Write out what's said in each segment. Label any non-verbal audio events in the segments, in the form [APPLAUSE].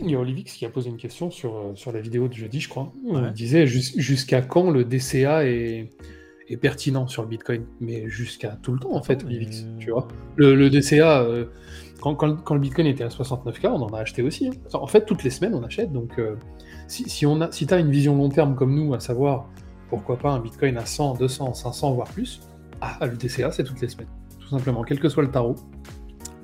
il y a Olivix qui a posé une question sur, euh, sur la vidéo de jeudi, je crois. Il disait jusqu'à quand le DCA est, est, pertinent sur le Bitcoin? Mais jusqu'à tout le temps, en fait, Olivix. Tu vois le, DCA, euh, quand, quand, le Bitcoin était à 69K, on en a acheté aussi. Hein. En fait, toutes les semaines, on achète. Donc, euh, si, si, on a, si tu as une vision long terme comme nous, à savoir pourquoi pas un Bitcoin à 100, 200, 500, voire plus, ah, le DCA, c'est toutes les semaines. Tout simplement, quel que soit le tarot.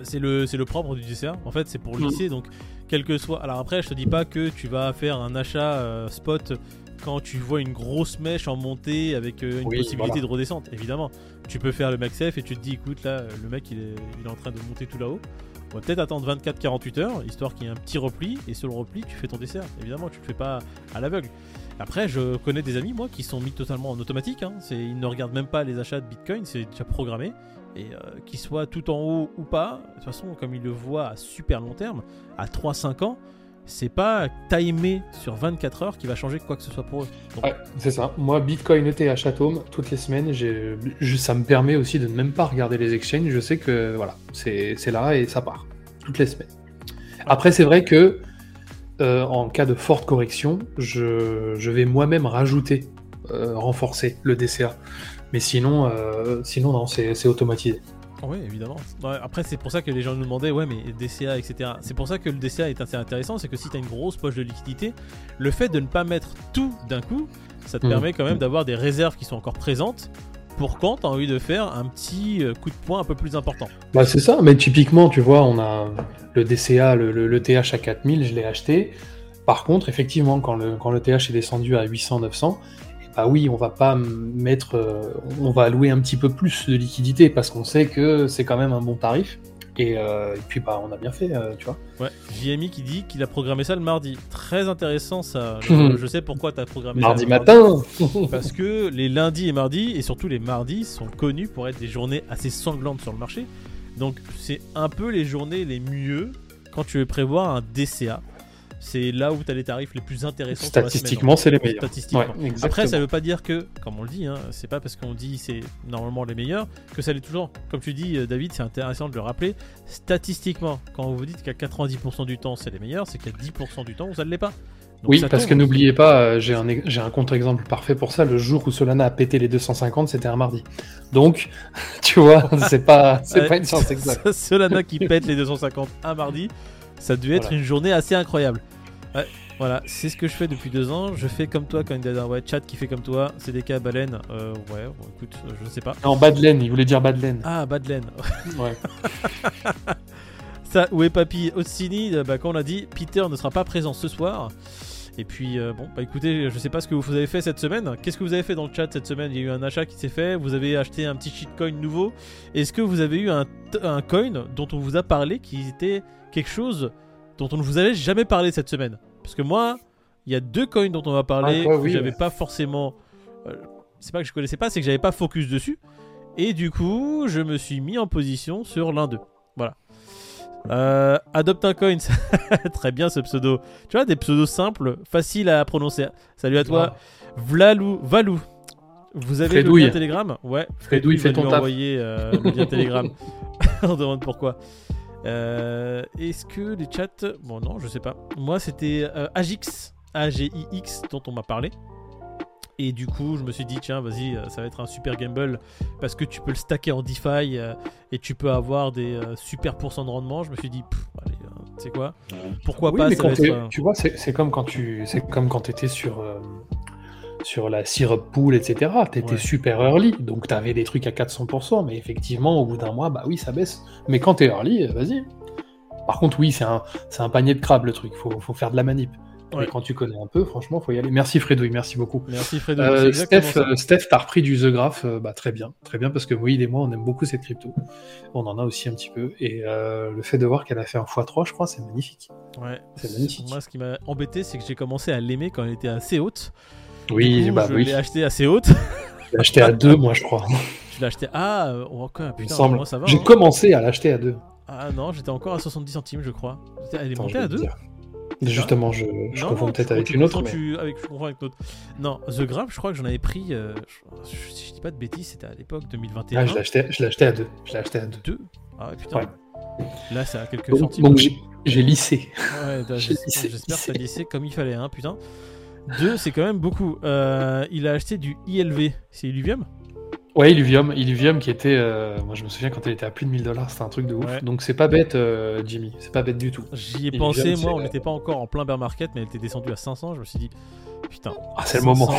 C'est le, le propre du DCA. En fait, c'est pour mm. lisser. Donc, quel que soit. Alors après, je te dis pas que tu vas faire un achat euh, spot quand tu vois une grosse mèche en montée avec euh, une possibilité de redescente. Évidemment, tu peux faire le max F et tu te dis, écoute, là, le mec, il est, il est en train de monter tout là-haut. On va peut-être attendre 24-48 heures, histoire qu'il y ait un petit repli, et sur le repli, tu fais ton dessert. Évidemment, tu le fais pas à l'aveugle. Après, je connais des amis, moi, qui sont mis totalement en automatique. Hein. Ils ne regardent même pas les achats de Bitcoin, c'est déjà programmé. Et euh, qu'il soit tout en haut ou pas, de toute façon, comme ils le voient à super long terme, à 3-5 ans, c'est pas timé sur 24 heures qui va changer quoi que ce soit pour eux. Ouais, c'est ça. Moi, Bitcoin ETH à toutes les semaines, ça me permet aussi de ne même pas regarder les exchanges. Je sais que voilà, c'est là et ça part toutes les semaines. Après, c'est vrai que euh, en cas de forte correction, je, vais moi-même rajouter, euh, renforcer le DCA. Mais sinon, euh, sinon non, c'est automatisé. Oui, évidemment. après, c'est pour ça que les gens nous demandaient, ouais, mais DCA, etc. C'est pour ça que le DCA est assez intéressant, c'est que si tu as une grosse poche de liquidité, le fait de ne pas mettre tout d'un coup, ça te mm. permet quand même d'avoir des réserves qui sont encore présentes pour quand tu as envie de faire un petit euh, coup de poing un peu plus important. Bah c'est ça, mais typiquement, tu vois, on a le DCA, le, TH à 4000, je l'ai acheté. Par contre, effectivement, quand le, quand le TH est descendu à 800-900, bah oui, on va pas mettre, euh, on va allouer un petit peu plus de liquidité parce qu'on sait que c'est quand même un bon tarif. Euh, et, puis bah on a bien fait, euh, tu vois. Ouais, JMI qui dit qu'il a programmé ça le mardi. Très intéressant ça. [LAUGHS] Je, sais pourquoi tu as programmé mardi ça. Matin. [LAUGHS] [LAUGHS] Parce que les lundis et mardis, et surtout les mardis, sont connus pour être des journées assez sanglantes sur le marché. Donc c'est un peu les journées les mieux quand tu veux prévoir un DCA c'est là où tu as les tarifs les plus intéressants. Statistiquement, c'est les meilleurs. Après, ça veut pas dire que, comme on le dit, hein, c'est pas parce qu'on dit c'est normalement les meilleurs que ça l'est toujours. Comme tu dis, euh, David, c'est intéressant de le rappeler. Statistiquement, quand vous dites qu'à 90% du temps c'est les meilleurs, c'est qu'à 10% du temps ça ne l'est pas. oui, parce que n'oubliez pas, euh, j'ai un, un contre-exemple parfait pour ça. Le jour où Solana a pété les 250, c'était un mardi. Donc, [LAUGHS] tu vois, c'est pas, pas une science exacte. [LAUGHS] Solana qui pète les 250 un mardi, ça devait être une journée assez incroyable. Ouais, voilà, c'est ce que je fais depuis deux ans. Je fais comme toi quand il y a ouais, chat qui fait comme toi. CDK Baleine, euh, ouais, écoute, euh, je sais pas. Non, Badlen, il voulait dire Badlen. Ah, Badlen. ouais. [LAUGHS] Ça, où est Papy Otsini euh, bah, Quand on l'a dit, Peter ne sera pas présent ce soir. Et puis, bon, bah écoutez, je sais pas ce que vous avez fait cette semaine. Qu'est-ce que vous avez fait dans le chat cette semaine? Il y a eu un achat qui s'est fait, vous avez acheté un petit shitcoin nouveau. Est-ce que vous avez eu un, un coin dont on vous a parlé qui était quelque chose dont on ne vous avait jamais parlé cette semaine. Parce que moi, il y a deux coins dont on va parler ah, que j'avais pas forcément. Euh, c'est pas que je connaissais pas, c'est que j'avais pas focus dessus. Et du coup, je me suis mis en position sur l'un d'eux. Voilà. Euh, adopte un coin, [LAUGHS] très bien ce pseudo. Tu vois, des pseudos simples, faciles à prononcer. Salut à toi, Vlalou, Valou. Vous avez le lien Telegram? Ouais, Fredouille, fait ton envoyer euh, le lien Telegram. [LAUGHS] On demande pourquoi. Euh, est-ce que les chats. Bon, non, je sais pas. Moi, c'était euh, Agix, A-G-I-X, dont on m'a parlé. Et du coup, je me suis dit, tiens, vas-y, euh, ça va être un super gamble parce que tu peux le stacker en DeFi et tu peux avoir des super pourcents de rendement. Je me suis dit, allez, tu sais quoi? Pourquoi pas Tu vois, c'est comme quand tu, c'est comme quand étais sur sur la syrup pool, etc. Tu étais super early, donc tu avais des trucs à 400%, mais effectivement, au bout d'un mois, bah oui, ça baisse. Mais quand tu es early, euh, vas-y. Par contre, oui, c'est un, un panier de crabe le truc, faut, faut faire de la manip. Mais quand tu connais un peu, franchement, faut y aller. Merci Fredouille, merci beaucoup. Merci Fredouille. Euh, Steph, euh, Steph t'as repris du The Graph, bah, très bien, très bien, parce que oui, et moi, on aime beaucoup cette crypto. On en a aussi un petit peu. Et le fait de voir qu'elle a fait un x3, je crois, c'est magnifique. Ouais. C'est magnifique. Moi, ce qui m'a embêté, c'est que j'ai commencé à l'aimer quand elle était assez haute. Oui, bah je oui. l'ai acheté assez haute. [LAUGHS] Je l'ai acheté à 2, moi, je crois. Tu l'as acheté Ah, oh, putain, semble. J'ai hein. commencé à l'acheter à 2. Ah non, j'étais encore à 70 centimes, je crois. Elle est montée à 2 Justement, je, je confonds peut-être avec une autre. Mais... avec, je confonds avec une autre. Non, The Grab, je crois que j'en avais pris. Euh, je, si je dis pas de bêtises, c'était à l'époque 2021. Ah, je l'ai acheté, à 2. Je l'ai acheté à 2. 2 Ah putain. Là, c'est à quelques centimes. Donc, J'ai lissé. Ouais, [LAUGHS] j'espère que t'as lissé comme il fallait, hein, putain. Deux, c'est quand même beaucoup. Euh, il a acheté du ILV. C'est Illuvium Ouais, Illuvium. Illuvium qui était. Euh, moi, je me souviens quand elle était à plus de 1000 dollars, c'était un truc de ouf. Donc, c'est pas bête, euh, Jimmy. C'est pas bête du tout. J'y ai pensé, moi, on n'était pas encore en plein bear market, mais elle était descendue à 500. Je me suis dit, putain. Ah, c'est le moment.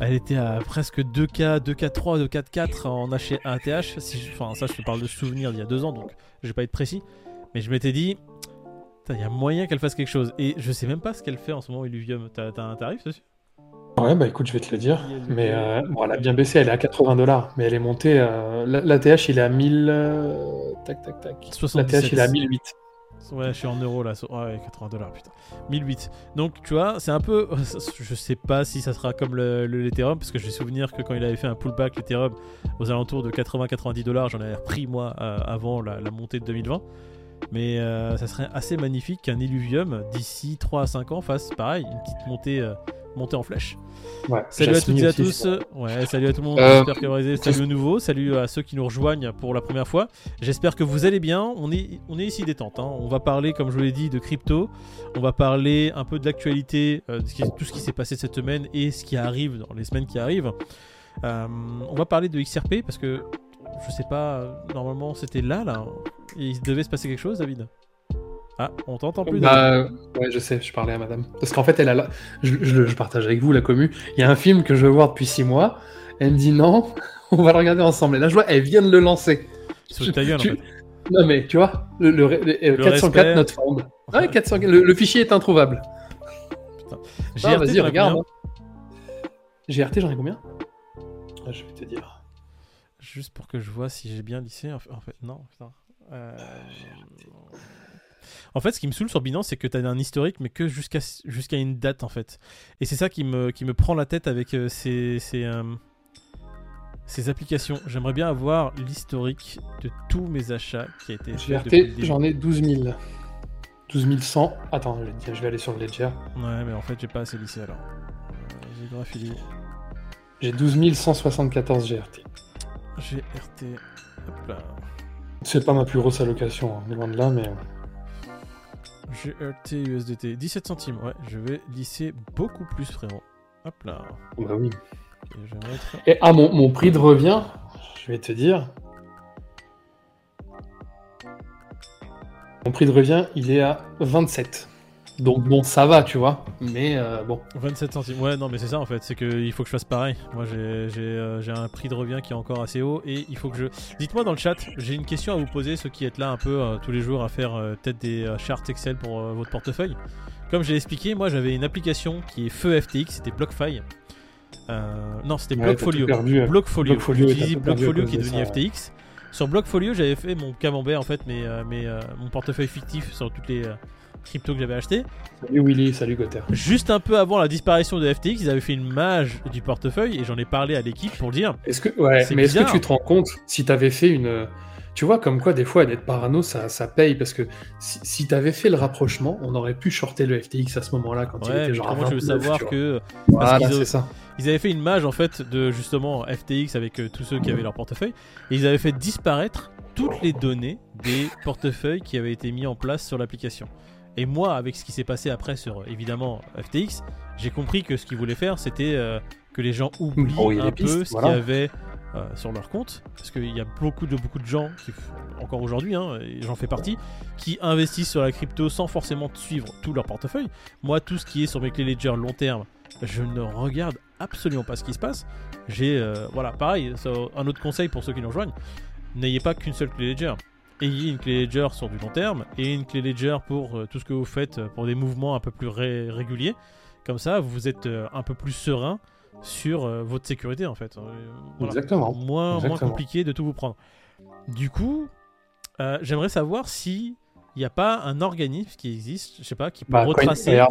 Elle était à presque 2K, 2K3, 2K4 en ATH. Si Enfin, ça, je te parle de souvenirs d'il y a deux ans, donc je vais pas être précis. Mais je m'étais dit, il y a moyen qu'elle fasse quelque chose. Et je sais même pas ce qu'elle fait en ce moment, Illuvium. T'as un tarif dessus? Ouais, bah écoute, je vais te le dire. Mais euh, bon, elle a bien baissé, elle est à 80 dollars. Mais elle est montée. Euh, L'ATH, il est à 1000. Euh, tac, tac, tac. L'ATH, il est à 1008. Ouais, je suis en euros là. Ouais, 80 dollars, putain. 1008. Donc, tu vois, c'est un peu. [LAUGHS] Je sais pas si ça sera comme le, l'Ethereum, parce que j'ai souvenir que quand il avait fait un pullback, l'Ethereum, aux alentours de 80-90 dollars, j'en avais repris moi avant la, la, montée de 2020. Mais euh, ça serait assez magnifique qu'un Illuvium d'ici 3 à 5 ans fasse pareil, une petite montée, euh, montée en flèche. salut à toutes et à tous. Ouais, salut à tout le monde. Euh, J'espère que vous Salut au nouveau. Salut à ceux qui nous rejoignent pour la première fois. J'espère que vous allez bien. On est, on est ici détente. Hein. On va parler, comme je vous l'ai dit, de crypto. On va parler un peu de l'actualité, de tout ce qui s'est passé cette semaine et ce qui arrive dans les semaines qui arrivent. on va parler de XRP parce que je sais pas, normalement c'était là, là. il devait se passer quelque chose, David Ah, on t'entend plus Bah, ouais, je sais, je parlais à madame. Parce qu'en fait, elle a je, partage avec vous la commu. Il y a un film que je veux voir depuis 6 mois. Elle me dit non, [LAUGHS] on va le regarder ensemble. Et là, je vois, elle vient de le lancer. Sur ta gueule, en fait. Non, mais tu vois, le, 404 not found. Ouais, 400... le, fichier est introuvable. Putain. vas-y, regarde. GRT, j'en ai combien? Ah, Je vais te dire. Juste pour que je vois si j'ai bien lissé. En fait, non, putain. Euh, en fait, ce qui me saoule sur Binance, c'est que tu as un historique, mais que jusqu'à jusqu'à une date, en fait. Et c'est ça qui me, qui me prend la tête avec euh, ces, ces, euh, ces, applications. J'aimerais bien avoir l'historique de tous mes achats qui a été fait. j'en ai 12 000. 12 100. Attends, je vais aller sur le Ledger. Ouais, mais en fait, j'ai pas assez lissé alors. J'ai 12 174 GRT. GRT. Hop là. C'est pas ma plus grosse allocation, hein, loin de là, mais. GRT USDT. 17 centimes, ouais, je vais lisser beaucoup plus, frérot. Hop là. Bah oui. Et ah, mon, mon prix de revient, je vais te dire. Mon prix de revient, il est à 27. Donc bon, ça va, tu vois. Mais euh, bon. 27 centimes. Ouais, non, mais c'est ça en fait. C'est qu'il faut que je fasse pareil. Moi, euh, j'ai un prix de revient qui est encore assez haut et il faut que je. Dites-moi dans le chat. J'ai une question à vous poser, ceux qui êtes là un peu euh, tous les jours à faire peut-être des charts Excel pour votre portefeuille. Comme j'ai expliqué, moi j'avais une application qui est feu FTX, c'était BlockFi. non, c'était Blockfolio. Blockfolio. Blockfolio, Blockfolio qui est devenu FTX. Sur Blockfolio, j'avais fait mon camembert en fait, mais, mais mon portefeuille fictif sur toutes les crypto que j'avais acheté. Salut Willy, salut Gotter. Juste un peu avant la disparition de FTX, ils avaient fait une mage du portefeuille et j'en ai parlé à l'équipe pour dire. Est-ce que, ouais, mais est-ce que tu te rends compte si tu avais fait une. Tu vois, comme quoi, des fois, d'être parano, ça, ça paye parce que si, si tu avais fait le rapprochement, on aurait pu shorter le FTX à ce moment-là quand il était genre. Moi, je veux savoir que. Voilà, c'est ça. Ils avaient fait une mage en fait de justement FTX avec euh, tous ceux qui avaient leur portefeuille et ils avaient fait disparaître toutes les données des portefeuilles qui avaient été mis en place sur l'application. Et moi, avec ce qui s'est passé après sur évidemment FTX, j'ai compris que ce qu'ils voulaient faire, c'était euh, que les gens oublient un peu ce qu'il y avait euh, sur leur compte. Parce qu'il y a beaucoup de, beaucoup de gens, qui, encore aujourd'hui, hein, j'en fais partie, qui investissent sur la crypto sans forcément suivre tout leur portefeuille. Moi, tout ce qui est sur mes clés Ledger long terme, je ne regarde absolument pas ce qui se passe. J'ai, euh, voilà, pareil, un autre conseil pour ceux qui nous rejoignent n'ayez pas qu'une seule clé Ledger ayez une clé Ledger sur du long terme et une clé Ledger pour euh, tout ce que vous faites euh, pour des mouvements un peu plus réguliers. Comme ça, vous êtes euh, un peu plus serein sur votre sécurité en fait. Exactement. Moins, moins compliqué de tout vous prendre. Du coup, j'aimerais savoir si il n'y a pas un organisme qui existe, je sais pas, qui peut bah, retracer.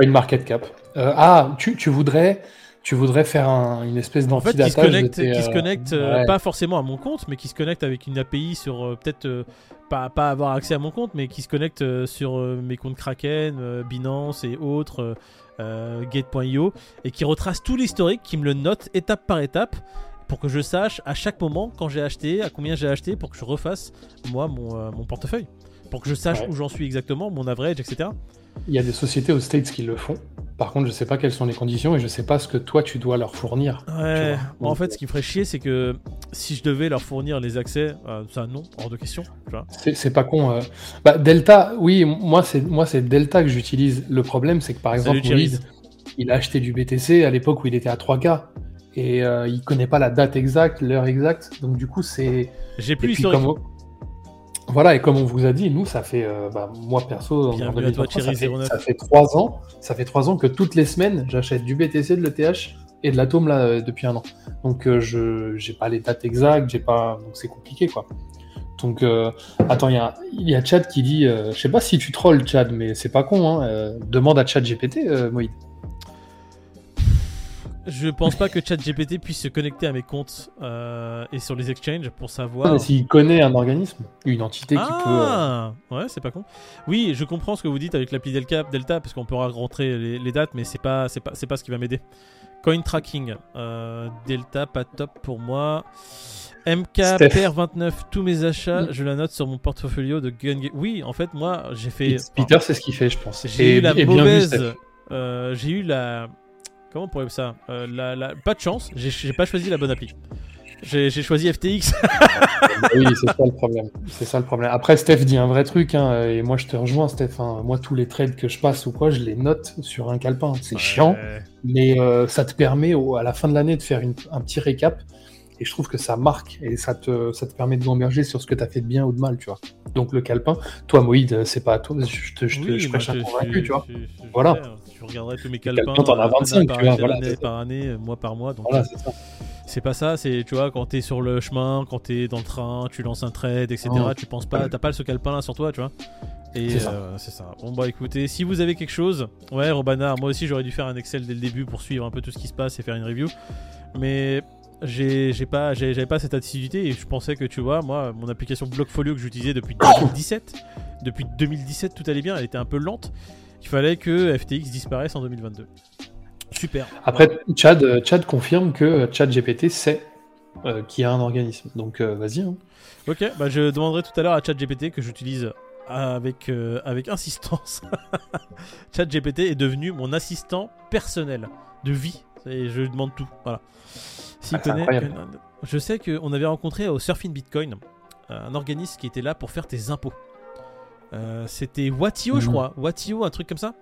une market cap. ah, tu, tu voudrais tu voudrais faire une espèce d'antidatage en fait, qui se connecte, euh, pas forcément à mon compte, mais qui se connecte avec une API sur euh, peut-être euh, pas, pas avoir accès à mon compte, mais qui se connecte sur mes comptes Kraken, Binance et autres, Gate.io, et qui retrace tout l'historique, qui me le note étape par étape pour que je sache à chaque moment quand j'ai acheté, à combien j'ai acheté, pour que je refasse moi mon, mon portefeuille. pour que je sache où j'en suis exactement, mon average, etc. Il y a des sociétés aux States qui le font. Par contre, je sais pas quelles sont les conditions et je sais pas ce que toi tu dois leur fournir. Ouais. en fait, ce qui me ferait chier, c'est que si je devais leur fournir les accès, euh, ça non, hors de question. C'est pas con. Euh. Bah, Delta, oui, moi c'est moi c'est Delta que j'utilise. Le problème, c'est que par exemple, il a acheté du BTC à l'époque où il était à 3K et euh, il connaît pas la date exacte, l'heure exacte. Donc du coup, c'est. J'ai plus historique. Voilà, et comme on vous a dit, nous, ça fait, euh, bah, moi perso, en 2023, ça, fait, ça fait trois ans, ça fait trois ans que toutes les semaines, j'achète du BTC, de l'ETH et de l'atome là euh, depuis un an. Donc euh, je j'ai pas les dates exactes, j'ai pas, donc c'est compliqué quoi. Donc attends, il y a, y a Chad qui dit, je sais pas si tu trolls Chad, mais c'est pas con, hein, demande à Chad GPT, Moïd. Je pense pas que ChatGPT puisse se connecter à mes comptes euh, et sur les exchanges pour savoir. Ah, s'il connaît un organisme, une entité qui peut. Ah Ouais, c'est pas con. Oui, je comprends ce que vous dites avec l'appli Delta, Delta parce qu'on pourra rentrer les, dates, mais c'est pas, c'est pas, c'est pas ce qui va m'aider. Coin tracking, euh, Delta, pas top pour moi. MKPR29, tous mes achats, je la note sur mon portfolio de Gun. Oui, en fait, moi, j'ai fait. Peter, c'est ce qu'il fait, je pense. J'ai eu la mauvaise. Euh, j'ai eu la Comment on pourrait ça euh, la, Pas de chance, j'ai pas choisi la bonne appli. J'ai choisi FTX. [LAUGHS] oui, c'est ça le problème. C'est ça le problème. Après, Steph dit un vrai truc, hein, et moi je te rejoins, Steph. Hein. Moi, tous les trades que je passe ou quoi, je les note sur un calepin. C'est chiant, mais euh, ça te permet à la fin de l'année de faire un petit récap et je trouve que ça marque et ça te, ça te permet de gamberger sur ce que tu as fait de bien ou de mal, tu vois. Donc le calepin, toi Moïd, c'est pas toi, je te, je te, je prêche un convaincu, tu vois. voilà. Tu regarderais tous mes calepins. T'en as 25, tu vois, voilà. Année par année, mois par mois. Donc voilà, c'est ça. C'est pas ça, c'est tu vois, quand t'es sur le chemin, quand t'es dans le train, tu lances un trade, etc. Tu penses pas, t'as pas ce calepin là sur toi, tu vois. Et c'est ça. Euh, ça. Bon bah écoutez, si vous avez quelque chose, ouais Robana, moi aussi j'aurais dû faire un Excel dès le début pour suivre un peu tout ce qui se passe et faire une review. Mais j'ai pas j'avais pas cette assiduité et je pensais que tu vois moi mon application Blockfolio que j'utilisais depuis 2017 depuis 2017 tout allait bien elle était un peu lente il fallait que FTX disparaisse en 2022 super. Après Chad Chad confirme que Chad GPT sait euh, qu'il y a un organisme. Donc euh, vas-y hein. ok bah je demanderai tout à l'heure à Chad GPT que j'utilise avec, euh, avec insistance. [LAUGHS] Chad GPT est devenu mon assistant personnel de vie. Et je demande tout voilà. Ah, je sais qu'on avait rencontré au Surfing Bitcoin un organisme qui était là pour faire tes impôts. Euh, c'était Watio, je mhm. crois. Watio, un truc comme ça.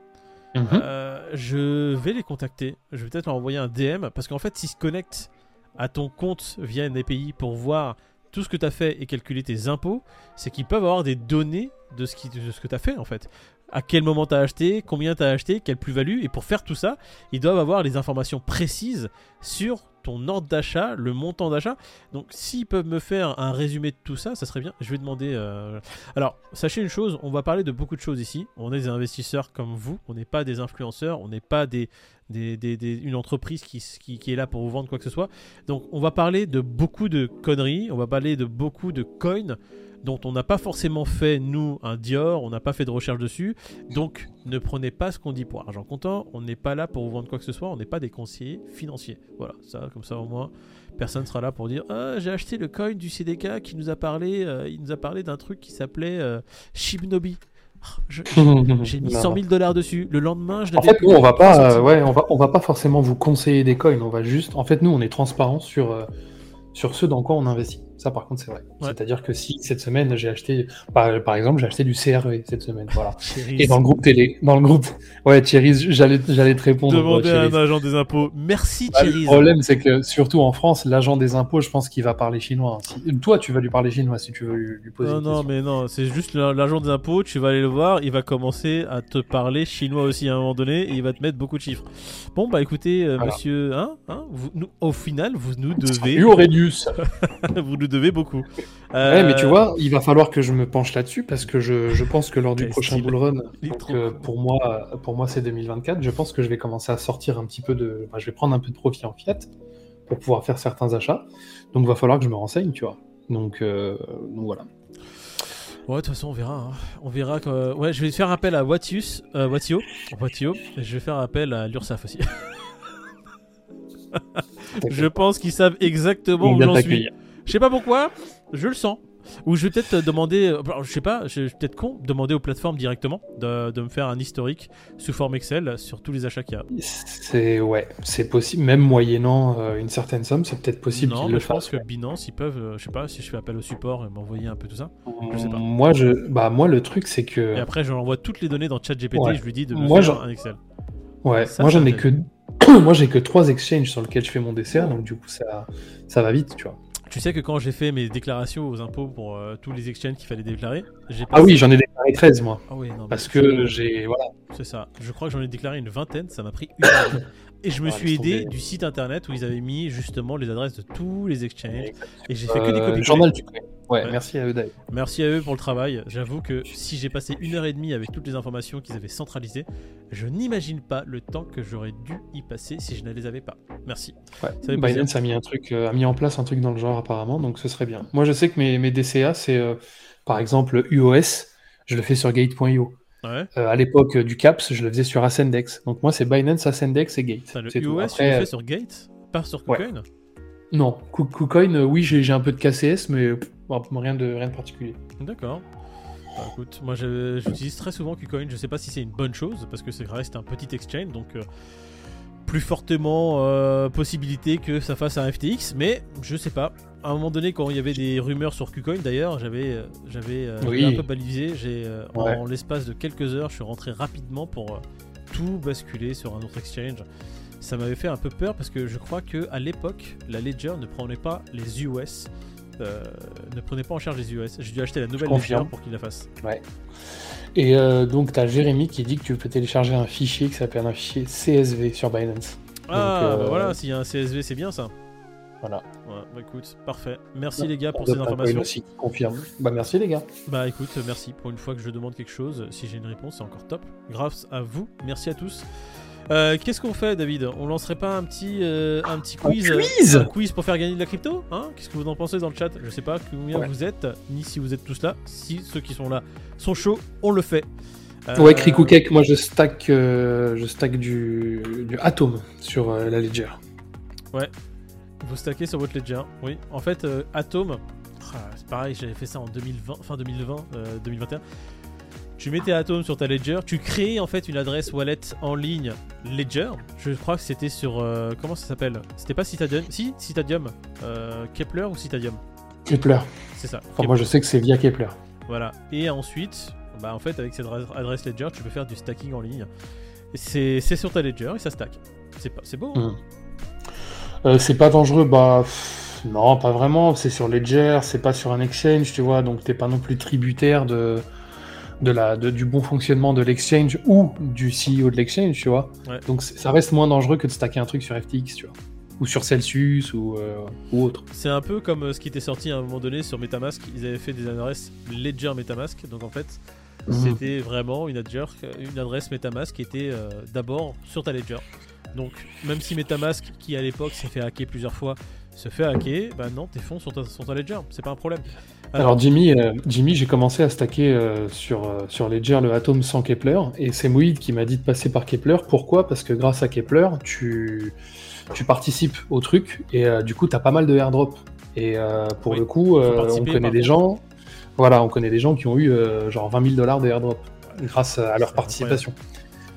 Mhm. Euh, je vais les contacter. Je vais peut-être leur envoyer un DM parce qu'en fait, s'ils se connectent à ton compte via un API pour voir tout ce que tu as fait et calculer tes impôts, c'est qu'ils peuvent avoir des données de ce, qui, de ce que tu as fait en fait à quel moment tu as acheté, combien tu as acheté, quelle plus-value. Et pour faire tout ça, ils doivent avoir les informations précises sur ton ordre d'achat, le montant d'achat. Donc s'ils peuvent me faire un résumé de tout ça, ça serait bien. Je vais demander... Euh, alors, sachez une chose, on va parler de beaucoup de choses ici. On est des investisseurs comme vous, on n'est pas des influenceurs, on n'est pas des, une entreprise qui, qui, est là pour vous vendre quoi que ce soit. Donc on va parler de beaucoup de conneries, on va parler de beaucoup de coins dont on n'a pas forcément fait, nous, un Dior, on n'a pas fait de recherche dessus. Donc, ne prenez pas ce qu'on dit pour argent comptant. On n'est pas là pour vous vendre quoi que ce soit. On n'est pas des conseillers financiers. Voilà, ça, comme ça, au moins, personne sera là pour dire ah, j'ai acheté le coin du CDK qui nous a parlé, euh, il nous a parlé d'un truc qui s'appelait euh, Shibnobi. Ah, [LAUGHS] j'ai mis 100 000 dollars dessus. Le lendemain, je l'avais. En fait, nous, on va pas, euh, ouais, on va, on va pas forcément vous conseiller des coins. On va juste, en fait, nous, on est transparent sur sur ce dans quoi on investit. Ça, par contre, c'est vrai. C'est-à-dire que si cette semaine j'ai acheté, par, par exemple, j'ai acheté du CRV cette semaine, voilà. [LAUGHS] Et dans le groupe télé, dans le groupe, ouais, Thierry, j'allais, j'allais te répondre. Demander à un agent des impôts. Merci bah, Thierry. le problème, c'est que surtout en France, l'agent des impôts, je pense qu'il va parler chinois. Toi, tu vas lui parler chinois si tu veux lui, poser. Non, non, mais non, c'est juste l'agent des impôts. Tu vas aller le voir, il va commencer à te parler chinois aussi à un moment donné, et il va te mettre beaucoup de chiffres. Bon, bah écoutez, euh, monsieur, hein, hein vous, nous, au final, vous nous devez. [LAUGHS] [LAUGHS] Vous nous devez beaucoup. [LAUGHS] Ouais, mais tu euh, vois, il va falloir que je me penche là-dessus parce que je, je pense que lors du prochain bull run, euh, pour moi, pour moi c'est 2024, je pense que je vais commencer à sortir un petit peu de, je vais prendre un peu de profit en fiat pour pouvoir faire certains achats. Donc, il va falloir que je me renseigne, tu vois. Donc, euh, donc voilà. Ouais, de toute façon, on verra. Hein. On verra que. Ouais, je vais faire appel à Watius, Watio, Watio, je vais faire appel à l'URSAF aussi. [LAUGHS] je pense qu'ils savent exactement où j'en suis. Je sais pas pourquoi, je le sens. Ou je vais peut-être demander, euh, je sais pas, je vais peut-être con, demander aux plateformes directement de, de, me faire un historique sous forme Excel sur tous les achats qu'il y a. C'est ouais, c'est possible, même moyennant euh, une certaine somme, c'est peut-être possible. Non, mais je pense que Binance, ils peuvent, euh, je sais pas, si je fais appel au support et m'envoyer un peu tout ça. Je sais pas. Moi, je, bah moi le truc c'est que. Et après, je envoie toutes les données dans ChatGPT et je lui dis de me faire un Excel. Ouais, moi j'en ai que [COUGHS] moi j'ai que trois exchanges sur lesquels je fais mon DCA, donc du coup ça, ça va vite, tu vois. Tu sais que quand j'ai fait mes déclarations aux impôts pour euh, tous les exchanges qu'il fallait déclarer, j'ai Ah oui, j'en ai déclaré 13 moi. Ah oui, non, Parce que j'ai. Voilà. C'est ça. Je crois que j'en ai déclaré une vingtaine, ça m'a pris une heure. Et je me suis aidé du site internet où ils avaient mis justement les adresses de tous les exchanges. Et j'ai fait que des euh, copies. Journal du Ouais, merci à eux d'ailleurs. Merci à eux pour le travail. J'avoue que si j'ai passé une heure et demie avec toutes les informations qu'ils avaient centralisées, je n'imagine pas le temps que j'aurais dû y passer si je ne les avais pas. Merci. Ouais. Binance a mis un truc, euh, a mis en place un truc dans le genre apparemment, donc ce serait bien. Moi, je sais que mes, mes DCA, c'est euh, par exemple UOS, je le fais sur Gate.io. Ouais. Euh, à l'époque du CAPS, je le faisais sur Ascendex. Donc moi, c'est Binance, Ascendex et Gate. le UOS, tu le fais sur Gate, pas sur KuCoin? Non, KuCoin, oui, j'ai un peu de KCS, mais rien, de, rien de particulier. D'accord. Bah, écoute, moi j'utilise très souvent KuCoin. Je sais pas si c'est une bonne chose parce que c'est reste un petit exchange donc euh, plus fortement euh, possibilité que ça fasse un FTX. Mais je sais pas. À un moment donné, quand il y avait des rumeurs sur KuCoin d'ailleurs, j'avais euh, j'avais un peu balisé. J'ai en, l'espace de quelques heures, je suis rentré rapidement pour tout basculer sur un autre exchange. Ça m'avait fait un peu peur parce que je crois que à l'époque, la Ledger ne prenait pas les US euh, ne prenez pas en charge les US. J'ai dû acheter la nouvelle version pour qu'il la fasse. Ouais. Et euh, donc, tu as Jérémy qui dit que tu peux télécharger un fichier qui s'appelle un fichier CSV sur Binance. Ah, bah euh, voilà, s'il y a un CSV, c'est bien ça. Voilà. Ouais, bah écoute, parfait. Merci les gars pour ces informations. Aussi confirme. Bah merci les gars. Bah écoute, merci pour une fois que je demande quelque chose. Si j'ai une réponse, c'est encore top. Grâce à vous. Merci à tous. Euh, qu'est-ce qu'on fait, David On lancerait pas un petit, euh, un petit quiz, un quiz, pour faire gagner de la crypto hein Qu'est-ce que vous en pensez dans le chat Je sais pas combien vous êtes, ni si vous êtes tous là. Si ceux qui sont là sont chauds, on le fait. Euh... Ouais, Cake, moi je stack, euh, je stack du, du Atom sur la Ledger. Ouais, vous stackez sur votre Ledger. Oui, en fait, Atom, ah, c'est pareil, j'avais fait ça en 2020, fin 2020, 2021 tu mettais Atom sur ta Ledger, tu créais en fait une adresse wallet en ligne Ledger. Je crois que c'était sur. Euh, comment ça s'appelle? C'était pas Citadium? Si, Citadium. Euh, Kepler ou Citadium? Kepler. C'est ça. Enfin, moi je sais que c'est via Kepler. Voilà. Et ensuite, bah en fait, avec cette adresse Ledger, tu peux faire du stacking en ligne. C'est sur ta Ledger et ça stack. C'est beau. Hein? Hmm. euh, c'est pas dangereux, bah. non, pas vraiment. C'est sur Ledger, c'est pas sur un exchange, tu vois, donc t'es pas non plus tributaire de de la, du bon fonctionnement de l'exchange ou du CEO de l'exchange, tu vois. Donc ça reste moins dangereux que de stacker un truc sur FTX, tu vois. Ou sur Celsius ou, euh, ou autre. C'est un peu comme euh, ce qui était sorti à un moment donné sur Metamask. Ils avaient fait des adresses Ledger Metamask. Donc en fait, mhm. c'était vraiment une, une adresse Metamask qui était euh, d'abord sur ta Ledger. Donc même si Metamask, qui à l'époque s'est fait hacker plusieurs fois, se fait hacker, bah non, tes fonds sont, sont ta Ledger. C'est pas un problème. Alors Jimmy, euh, Jimmy j'ai commencé à stacker euh, sur, euh, sur Ledger le Atom sans Kepler, et c'est Moïd qui m'a dit de passer par Kepler. Pourquoi? Parce que grâce à Kepler, tu, tu participes au truc, et du coup, tu as pas mal de airdrop. Et pour le coup, on connaît des gens, voilà, on connaît des gens qui ont eu genre 20 000 dollars de airdrop grâce à leur participation.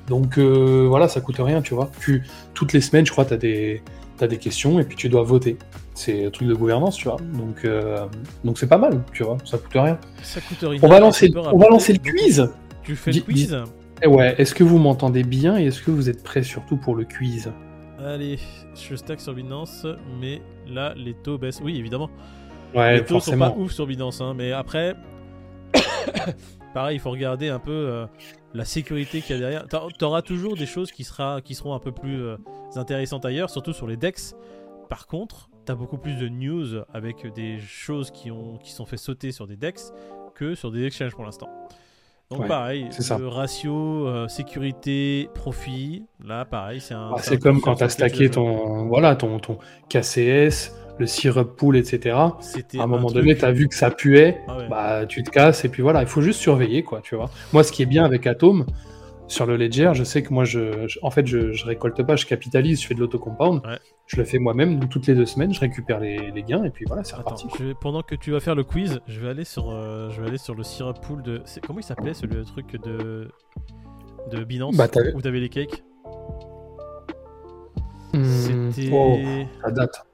Donc voilà, ça coûte rien, tu vois. Tu, toutes les semaines, je crois, tu as des tu as des questions et puis tu dois voter. C'est un truc de gouvernance, tu vois. Donc, euh, donc c'est pas mal, tu vois. Ça coûte rien. Ça coûte rien. On va lancer, on va lancer le quiz. Tu fais le quiz eh Ouais. Est-ce que vous m'entendez bien et est-ce que vous êtes prêts surtout pour le quiz? Allez, je stack sur Binance, mais là les taux baissent. Oui, évidemment. Ouais, les taux sont pas ouf sur Binance, hein, mais après, pareil, il faut regarder un peu euh, la sécurité qu'il y a derrière. Tu auras toujours des choses qui, sera, qui seront un peu plus euh, intéressantes ailleurs, surtout sur les DEX. Par contre, tu as beaucoup plus de news avec des choses qui, ont, qui sont fait sauter sur des DEX que sur des exchanges pour l'instant. Donc pareil, le ratio euh, sécurité profit, là pareil, c'est un. Ah, c'est comme quand tu as stacké ton voilà ton ton KCS, le syrup pool, etc. À un moment donné, tu as vu que ça puait, ah bah, tu te casses, et puis voilà, il faut juste surveiller, quoi, tu vois. Moi, ce qui est bien avec Atom, sur le Ledger, je sais que moi, je, en fait, je, je, récolte pas, je capitalise, je fais de l'autocompound. Ouais. Je le fais moi-même, toutes les deux semaines, je récupère les, les gains et puis voilà, c'est reparti. pendant que tu vas faire le quiz, je vais aller sur, euh, je vais aller sur le syrup pool de. Comment il s'appelait ce le truc de de Binance bah, où t'avais les cakes? Hmm. C'était. Oh, ça date.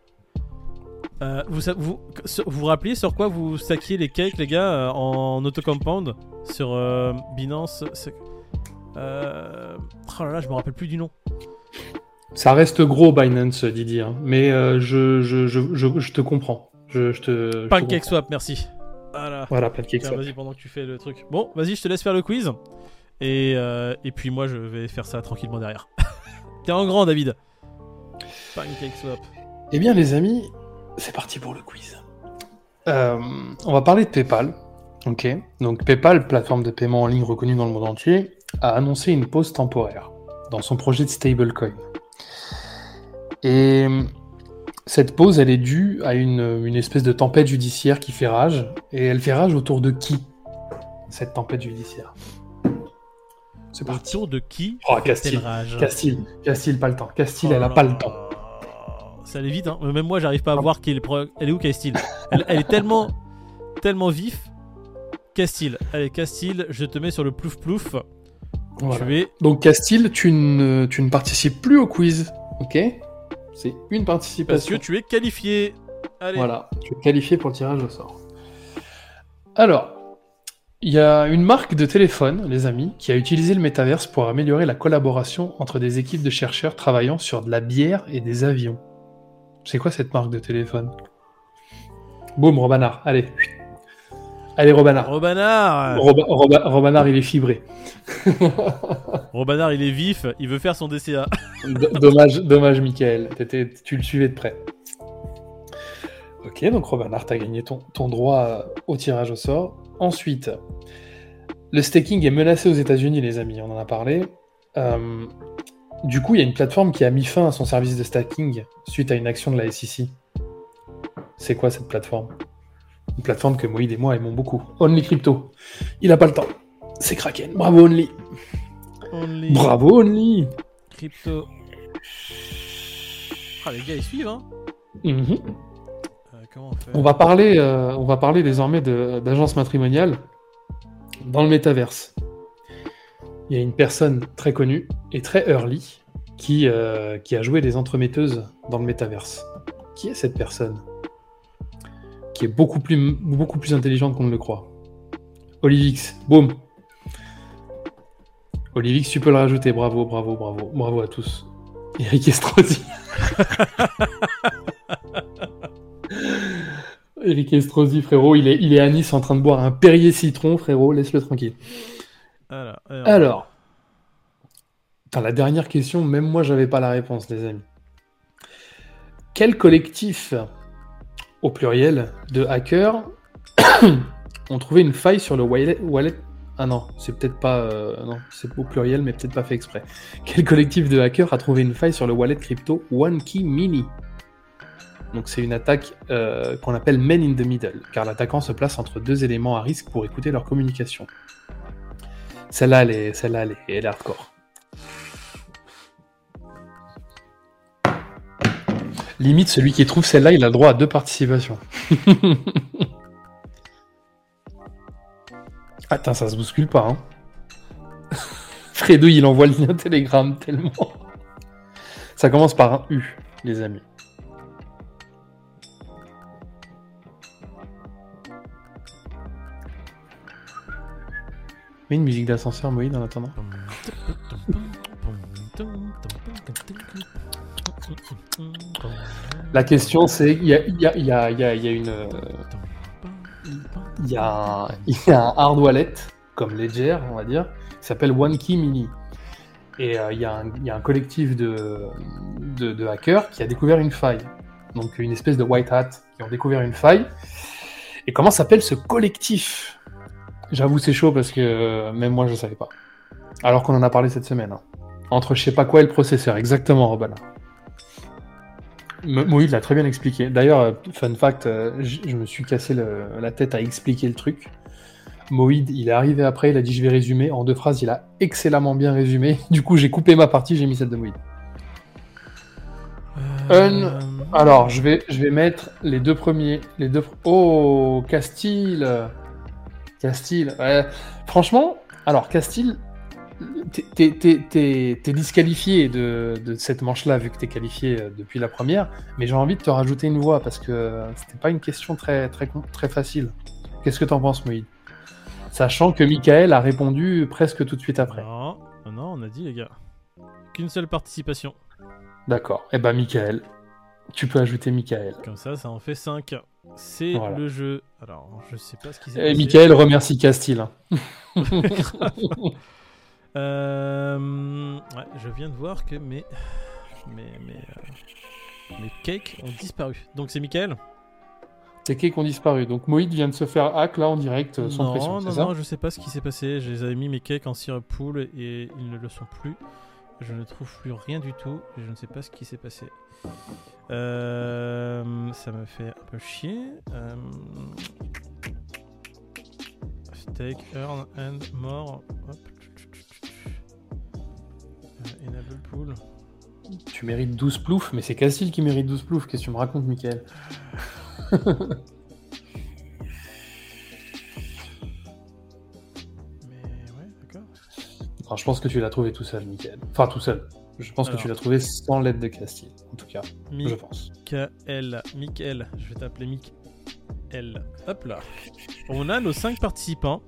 Euh, vous, vous, vous rappelez sur quoi vous stackiez les cakes, les gars, euh, en autocompound Sur Binance euh... Oh là là, je me rappelle plus du nom. Ça reste gros Binance, Didier, hein. mais euh, je, je, je, je, te comprends. Je, te, PancakeSwap, merci. Voilà, voilà PancakeSwap. Vas-y, pendant que tu fais le truc. Bon, vas-y, je te laisse faire le quiz. Et, euh, et puis moi, je vais faire ça tranquillement derrière. [LAUGHS] T'es en grand, David. PancakeSwap. Eh bien, les amis, c'est parti pour le quiz. Euh, on va parler de PayPal. Ok? Donc, PayPal, plateforme de paiement en ligne reconnue dans le monde entier, a annoncé une pause temporaire dans son projet de stablecoin. Et cette pause, elle est due à une, espèce de tempête judiciaire qui fait rage. Et elle fait rage autour de qui Cette tempête judiciaire? C'est parti. Autour de qui Oh, Castille. Castille. Castille, pas le temps. Castille, elle a pas le temps. Ça allait vite, hein. Même moi, j'arrive pas à ah. voir qui est le Elle est où, Castille? Elle, elle, est tellement, tellement vif. Castille. Allez, Castille, je te mets sur le plouf plouf. Donc Castille, tu ne, tu ne participes plus au quiz, ok? C'est une participation. Parce que tu es qualifié. Allez. Voilà, tu es qualifié pour le tirage au sort. Alors, il y a une marque de téléphone, les amis, qui a utilisé le métaverse pour améliorer la collaboration entre des équipes de chercheurs travaillant sur de la bière et des avions. C'est quoi cette marque de téléphone? Boum, Robanard, allez. Allez, Robanard. Robanard Robanard, il est fibré. Robanard, il est vif, il veut faire son DCA. [LAUGHS] dommage, dommage, Michael. tu le suivais de près. Ok, donc Robanard, t'as gagné ton, ton droit au tirage au sort. Ensuite, le staking est menacé aux États-Unis, les amis, on en a parlé. Euh, du coup, il y a une plateforme qui a mis fin à son service de staking suite à une action de la SEC. C'est quoi cette plateforme? Une plateforme que Moïd et moi aimons beaucoup. Only Crypto. Il a pas le temps. C'est Kraken. Bravo Only. Bravo Only. Crypto. Ah les gars ils suivent hein. Mhm. Euh, on, va parler, euh, on va parler désormais d'agence matrimoniale dans le métaverse. Il y a une personne très connue et très early qui, euh, qui a joué des entremetteuses dans le métaverse. Qui est cette personne? Qui est beaucoup plus, beaucoup plus intelligente qu'on ne le croit. Olivix, boum. Olivix, tu peux le rajouter. Bravo, bravo, bravo. Bravo à tous. [LAUGHS] Eric Estrosi. [LAUGHS] Eric Estrosi, frérot, il est, il est à Nice en train de boire un Perrier citron, frérot, laisse-le tranquille. Alors, alors. la dernière question, même moi, j'avais pas la réponse, les amis. Quel collectif au pluriel, de hackers [COUGHS] ont trouvé une faille sur le wallet. ah non, c'est peut-être pas. Euh, non, c'est au pluriel, mais peut-être pas fait exprès. Quel collectif de hackers a trouvé une faille sur le wallet crypto OneKey Mini? Donc c'est une attaque euh, qu'on appelle Men in the Middle, car l'attaquant se place entre deux éléments à risque pour écouter leur communication. Celle-là, elle est, celle-là, elle est, hardcore. Limite, celui qui trouve celle-là, il a le droit à deux participations. [LAUGHS] Attends, ça se bouscule pas, hein. [LAUGHS] Il envoie le lien Telegram tellement. Ça commence par un U, les amis. Mais une musique d'ascenseur, Moïse, en attendant. La question, c'est il y a, une. Il y, a, un hard wallet, comme Ledger, on va dire, qui s'appelle OneKey Mini. Et il y, a un collectif de, de, hackers qui a découvert une faille. Donc une espèce de white hat qui ont découvert une faille. Et comment s'appelle ce collectif? J'avoue, c'est chaud parce que même moi, je ne savais pas. Alors qu'on en a parlé cette semaine. Hein. Entre je sais pas quoi et le processeur, exactement. Oui, il l'a très bien expliqué. D'ailleurs, euh, fun fact, euh, je me suis cassé la tête à expliquer le truc Moïd, il est arrivé après, il a dit je vais résumer. En deux phrases, il a excellemment bien résumé. [LAUGHS] Du coup, j'ai coupé ma partie, j'ai mis celle de Moïd. Euh, Alors, je vais, je vais mettre les deux premiers. Les deux... Oh, Castille Castille, ouais. Franchement, alors Castille, t'es disqualifié de, de cette manche-là, vu que t'es qualifié euh, depuis la première, mais j'ai envie de te rajouter une voix, parce que c'était pas une question très, très, très facile. Qu'est-ce que t'en penses, Moïd Sachant que Michael a répondu presque tout de suite après. Non, non, on a dit, les gars. Qu'une seule participation. D'accord. Eh ben, Michael, tu peux ajouter Michael. Comme ça, ça en fait 5. C'est Voilà. le jeu. Alors, je sais pas ce qui s'est Et passé. Michael remercie Castille. [LAUGHS] Euh, ouais, je viens de voir que mes mes mes, euh, mes cakes ont disparu. Donc c'est Michael? Tes cakes ont disparu. Donc Moïd vient de se faire hack là en direct euh, sans Non, pression, non, ça? non, je sais pas ce qui s'est passé. Je les avais mis mes cakes en syrup pool et ils ne le sont plus. Je ne trouve plus rien du tout. Je ne sais pas ce qui s'est passé. Euh, ça me fait un peu chier. Euh, steak, earn and more. Hop. Euh, enable pool. Tu mérites 12 ploufs, mais c'est Castille qui mérite 12 ploufs. Qu'est-ce que tu me racontes, Michael? [LAUGHS] Je pense que tu l'as trouvé tout seul, Michael. Enfin, tout seul. Je pense Alors. que tu l'as trouvé sans l'aide de Castille, en tout cas. Je pense. Michael, Michael, je vais t'appeler Michael. Hop là. On a nos 5 participants.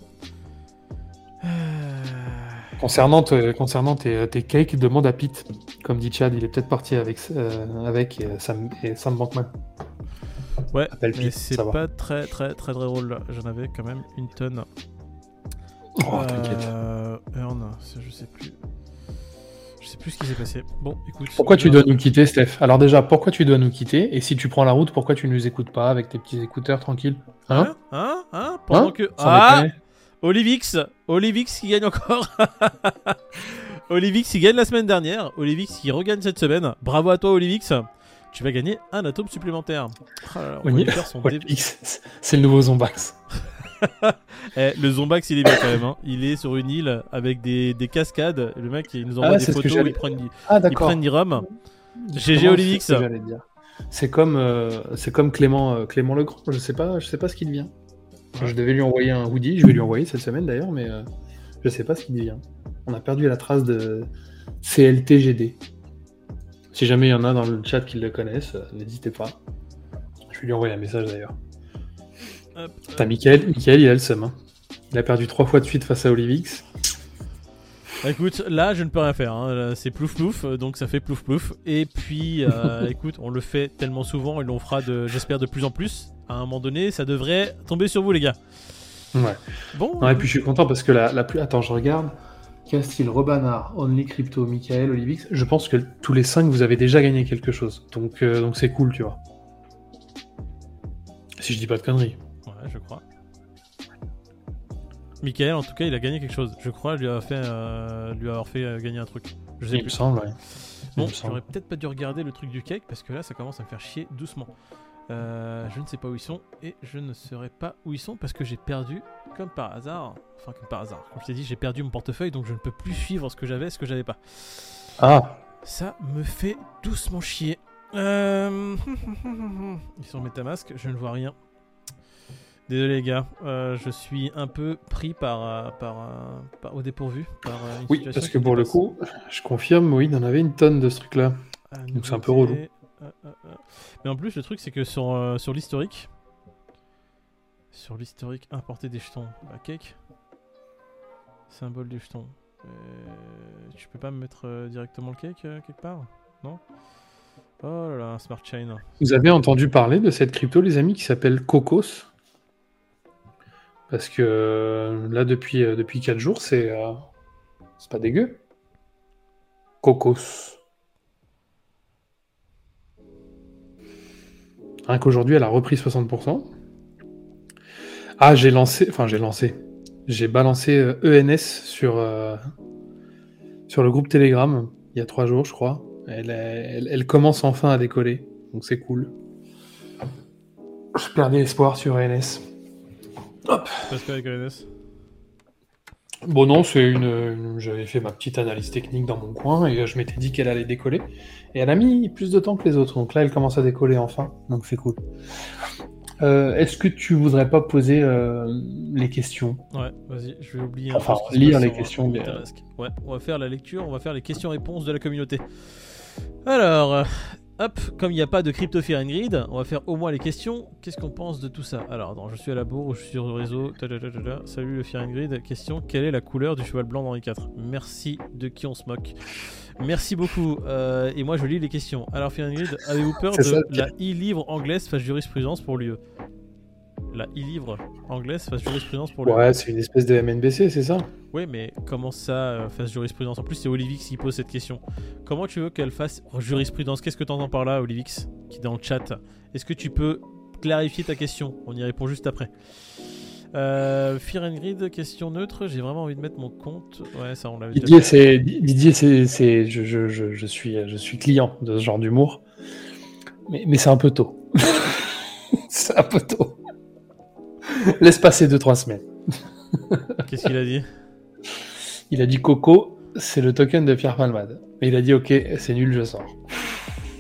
Euh, Concernant, te- concernant tes, tes cakes, demande à Pete. Comme dit Chad, il est peut-être parti avec, euh, avec ça me, et ça me manque mal. Ouais, Appelle mais c'est pas très très très drôle. J'en avais quand même une tonne. Oh, t'inquiète. Euh, Earn, je sais plus. Je sais plus ce qui s'est passé. Bon, écoute. Pourquoi tu on dois nous quitter, Steph? Alors déjà, pourquoi tu dois nous quitter? Et si tu prends la route, pourquoi tu nous écoutes pas avec tes petits écouteurs tranquilles? Hein? Hein? Hein? Hein? Pendant Hein? que. Sans Ah déconner. Olivix Olivix qui gagne encore [LAUGHS] Olivix qui gagne la semaine dernière. Olivix qui regagne cette semaine. Bravo à toi, Olivix. Tu vas gagner un atome supplémentaire. Là là, Oui. [LAUGHS] dé- X, c'est le nouveau Zombax. [LAUGHS] Eh, le Zombax, il est bien quand même. hein. Il est sur une île avec des, des cascades. Le mec, il nous envoie Ah, des photos il prend une, Ah il prend une rhum. GG Comment Olivix. c'est comme, euh, c'est comme Clément, euh, Clément Legrand. Je sais pas, je sais pas ce qu'il devient. Je devais lui envoyer un hoodie. Je vais lui envoyer cette semaine d'ailleurs, mais euh, je sais pas ce qu'il devient. On a perdu la trace de CLTGD. Si jamais il y en a dans le chat qui le connaissent, euh, n'hésitez pas. Je vais lui envoyer un message d'ailleurs. Hop, T'as Michael, Michael, il a le seum. hein. Il a perdu trois fois de suite face à Olivix. Bah, Écoute, là je ne peux rien faire, hein. C'est plouf plouf, donc ça fait plouf plouf. Et puis, euh, [LAUGHS] écoute, on le fait tellement souvent et l'on fera, de, j'espère, de plus en plus. À un moment donné, ça devrait tomber sur vous, les gars. Ouais. Bon, Non, et puis je suis content parce que la, la plus. Attends, je regarde. Castille, Robanard, Only Crypto, Michael, Olivix. Je pense que tous les cinq, vous avez déjà gagné quelque chose. Donc euh, donc c'est cool, tu vois. Si je dis pas de conneries. Ouais, je crois. Michael, en tout cas, il a gagné quelque chose. Je crois lui avoir fait, euh, lui avoir fait euh, gagner un truc. Je sais Il me semble, ouais. Bon, j'aurais peut-être pas dû regarder le truc du cake parce que là, ça commence à me faire chier doucement. Euh, je ne sais pas où ils sont et je ne saurais pas où ils sont parce que j'ai perdu, comme par hasard, enfin comme par hasard, comme je t'ai dit, j'ai perdu mon portefeuille donc je ne peux plus suivre ce que j'avais, ce que j'avais pas. Ah, Ça me fait doucement chier. Euh... [LAUGHS] Ils sont Metamask, je ne vois rien. Désolé les gars, euh, je suis un peu pris par, euh, par, euh, par- au dépourvu. Par, une oui, parce que pour le coup, je confirme, oui, il en avait une tonne de ce truc-là. Ah, Donc c'est un peu relou. Mais en plus, le truc, c'est que sur, sur l'historique, sur l'historique, importer des jetons, bah, cake, symbole des jetons. Euh, tu peux pas me mettre directement le cake euh, quelque part? Non? Oh là là, Smart Chain. Vous avez entendu parler de cette crypto, les amis, qui s'appelle Cocos Parce que euh, là, depuis, euh, depuis 4 jours, c'est euh, c'est pas dégueu. Cocos. Rien qu'aujourd'hui, elle a repris 60%. Ah, j'ai lancé, enfin j'ai lancé, j'ai balancé ENS sur, euh, sur le groupe Telegram il y a 3 jours, je crois. Elle, elle, commence enfin à décoller, donc c'est cool. Je perdais espoir sur ENS. Hop. Bon non, c'est une, j'avais fait ma petite analyse technique dans mon coin et je m'étais dit qu'elle allait décoller. Et elle a mis plus de temps que les autres, donc là elle commence à décoller enfin, donc c'est cool. Euh, est-ce que tu voudrais pas poser euh, les questions? Ouais, vas-y, je vais oublier. Enfin, lire les questions. Mais... Ouais, on va faire la lecture, on va faire les questions-réponses de la communauté. Alors, Hop, comme il n'y a pas de Crypto Fear Grid, on va faire au moins les questions. Qu'est-ce qu'on pense de tout ça? Alors, attends, je suis à la bourre, je suis sur le réseau. Salut le Fear Grid. Question quelle est la couleur du cheval blanc d'Henri IV Merci de qui on se moque. Merci beaucoup. Euh, et moi, je lis les questions. Alors, Fear Grid, avez-vous peur de la e-livre anglaise face jurisprudence pour l'UE la e-livre anglaise fasse jurisprudence pour le. Ouais, c'est une espèce de MNBC, c'est ça? Oui, mais comment ça euh, fasse jurisprudence? En plus, c'est Olivix qui pose cette question. Comment tu veux qu'elle fasse jurisprudence? Qu'est-ce que tu entends par là, Olivix, qui est dans le chat? Est-ce que tu peux clarifier ta question? On y répond juste après. Euh, Grid, question neutre. J'ai vraiment envie de mettre mon compte. Ouais, ça on l'avait Didier, c'est Didier, c'est je, je, je, je, suis je suis client de ce genre d'humour, mais, mais c'est un peu tôt. [LAUGHS] c'est un peu tôt. [LAUGHS] Laisse passer 2-3 semaines. Qu'est-ce qu'il a dit? Il a dit Coco, c'est le token de Pierre Palmade. Et il a dit ok, c'est nul, je sors.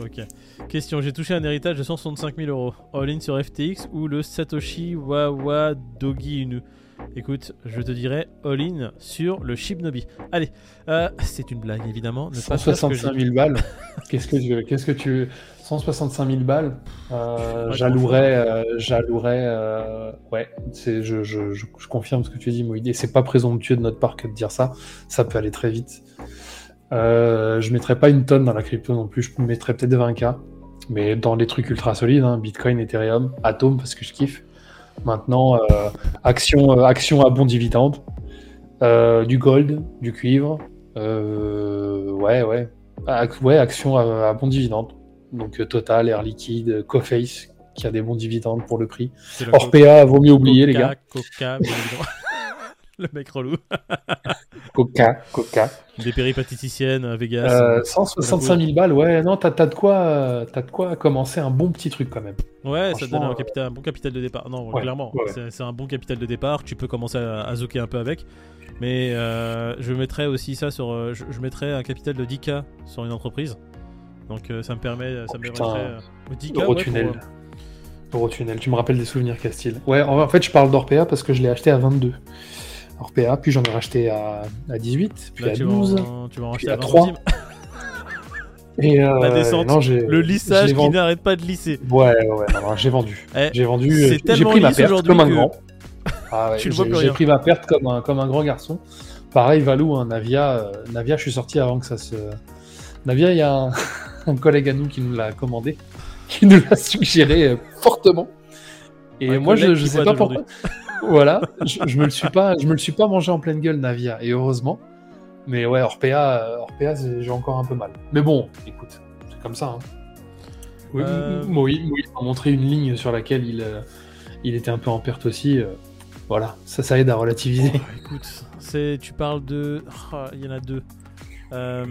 Ok. Question j'ai touché un héritage de 165 000 euros. All-in sur FTX ou le Satoshi Wawa Dogi Inu? Écoute, je te dirais all-in sur le Shibnobi. Allez, euh, c'est une blague évidemment. Ne 165 000 balles. [LAUGHS] qu'est-ce que tu, qu'est-ce que tu, 165 000 balles. Euh, [LAUGHS] j'allouerais, euh, j'allouerais. Euh, ouais, c'est, je, je, je, confirme ce que tu dis, Moïdé. C'est pas présomptueux de notre part que de dire ça. Ça peut aller très vite. Je mettrais pas une tonne dans la crypto non plus. Je mettrais peut-être 20K. Mais dans des trucs ultra solides, hein, Bitcoin, Ethereum, Atom, parce que je kiffe. Maintenant, euh, action, euh, action à bon dividende, euh, du gold, du cuivre, ouais, ouais, ouais, action à, bon dividende. Donc Total, Air Liquide, Coface, qui a des bons dividendes pour le prix. Orpea, vaut mieux oublier, les gars. Coca, [LAUGHS] [LAUGHS] le mec relou. [LAUGHS] coca, Coca. Des péripatéticiennes à Vegas. 165 000 balles, ouais, non, t'as as de quoi, as de quoi commencer un bon petit truc quand même. Ouais, ça donne un, capital, un, bon capital de départ. Non, clairement, c'est un bon capital de départ. Tu peux commencer à, à zoker un peu avec. Mais euh, je mettrais aussi ça sur. Euh, je, mettrais un capital de 10K sur une entreprise. Donc euh, ça me permet. Ça me permettrait. 10K, Eurotunnel. Eurotunnel, tu me rappelles des souvenirs Castille. Ouais, en fait, je parle d'Orpea parce que je l'ai acheté à 22. Orpea, puis j'en ai racheté à, à 18, puis à 12, tu vas en puis à 3. [LAUGHS] Et euh, la descente, non, le lissage qui n'arrête pas de lisser. Ouais, ouais, j'ai vendu. Eh, j'ai vendu, euh, j'ai pris ma perte comme un grand. [LAUGHS] Ah ouais, j'ai pris ma perte comme un, comme un grand garçon. Pareil, Valou, hein, Navia, euh, Navia, je suis sorti avant que ça se. Navia, il y a un, [LAUGHS] un, collègue à nous qui nous l'a commandé, qui nous l'a suggéré fortement. Et moi, je, je sais pas pourquoi voilà, je, me le suis pas, je me le suis pas mangé en pleine gueule Navia et heureusement. Mais ouais, Orpea, Orpea j'ai encore un peu mal. Mais bon, écoute, c'est comme ça. Hein. Oui, euh... a montré une ligne sur laquelle il, euh, il était un peu en perte aussi. Euh, voilà, ça, ça aide à relativiser. Oh, écoute, c'est, tu parles de, oh, il y en a deux. Euh,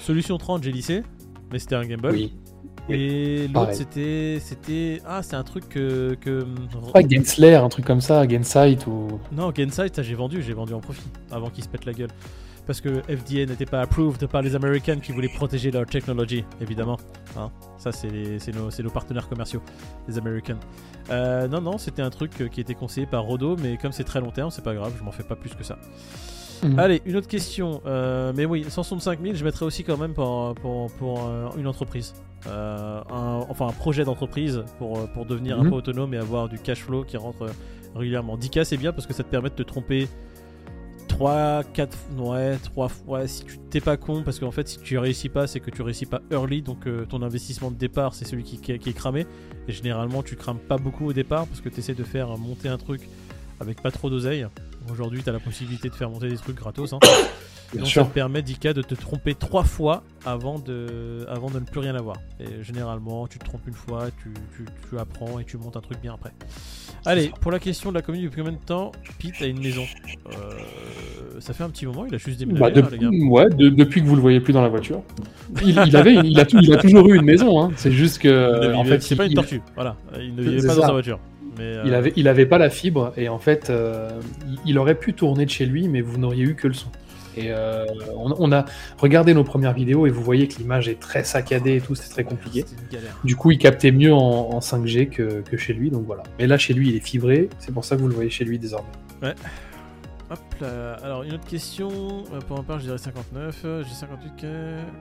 Solution 30, j'ai lissé, mais c'était un Game Boy. Oui. Et l'autre, c'était. c'était Ah, c'est un truc que. que... Pas Gensler, un truc comme ça, Gensight ou. Non, Gensight, ça j'ai vendu, j'ai vendu en profit avant qu'il se pète la gueule. Parce que FDA n'était pas approved par les Américains qui voulaient protéger leur technologie, évidemment. Hein ça, c'est nos, nos, partenaires commerciaux, les Américains. Euh, non, non, c'était un truc qui était conseillé par Rodo, mais comme c'est très long terme, c'est pas grave, je m'en fais pas plus que ça. Mhm. Allez, une autre question. Euh, mais oui, 165 000, je mettrais aussi quand même pour, pour, pour euh, une entreprise. Euh, enfin, un projet d'entreprise pour, pour devenir un mhm. peu autonome et avoir du cash flow qui rentre régulièrement. 10K, c'est bien parce que ça te permet de te tromper 3, 4, ouais, 3 fois. Si tu t'es pas con, parce qu'en fait, si tu réussis pas, c'est que tu réussis pas early, donc ton investissement de départ, c'est celui qui, qui, est cramé. Et généralement, tu crames pas beaucoup au départ parce que tu essaies de faire monter un truc avec pas trop d'oseille. Aujourd'hui, tu as la possibilité de faire monter des trucs gratos. Hein. [COUGHS] Donc ça te permet, Dika, de te tromper trois fois avant de, avant de ne plus rien avoir. Et généralement, tu te trompes une fois, tu, tu, apprends et tu montes un truc bien après. Allez, pour la question de la commune, depuis combien de temps Pete a une maison euh, Ça fait un petit moment, il a juste déménagé, bah, hein, les gars. Ouais, depuis que vous le voyez plus dans la voiture. Il, avait, il, a, il a toujours eu une maison, hein. c'est juste que. en fait, c'est pas une tortue, voilà. Il ne vivait pas dans sa voiture. Mais, il, avait, il avait pas la fibre et en fait, il, aurait pu tourner de chez lui, mais vous n'auriez eu que le son. Et on, a regardé nos premières vidéos et vous voyez que l'image est très saccadée et tout, c'est très compliqué. Du coup, il captait mieux en, 5G que, que, chez lui, donc voilà. Mais là, chez lui, il est fibré, c'est pour ça que vous le voyez chez lui désormais. Ouais. Hop là. Alors, une autre question. Euh, pour ma part, je dirais 59. Euh, j'ai 58.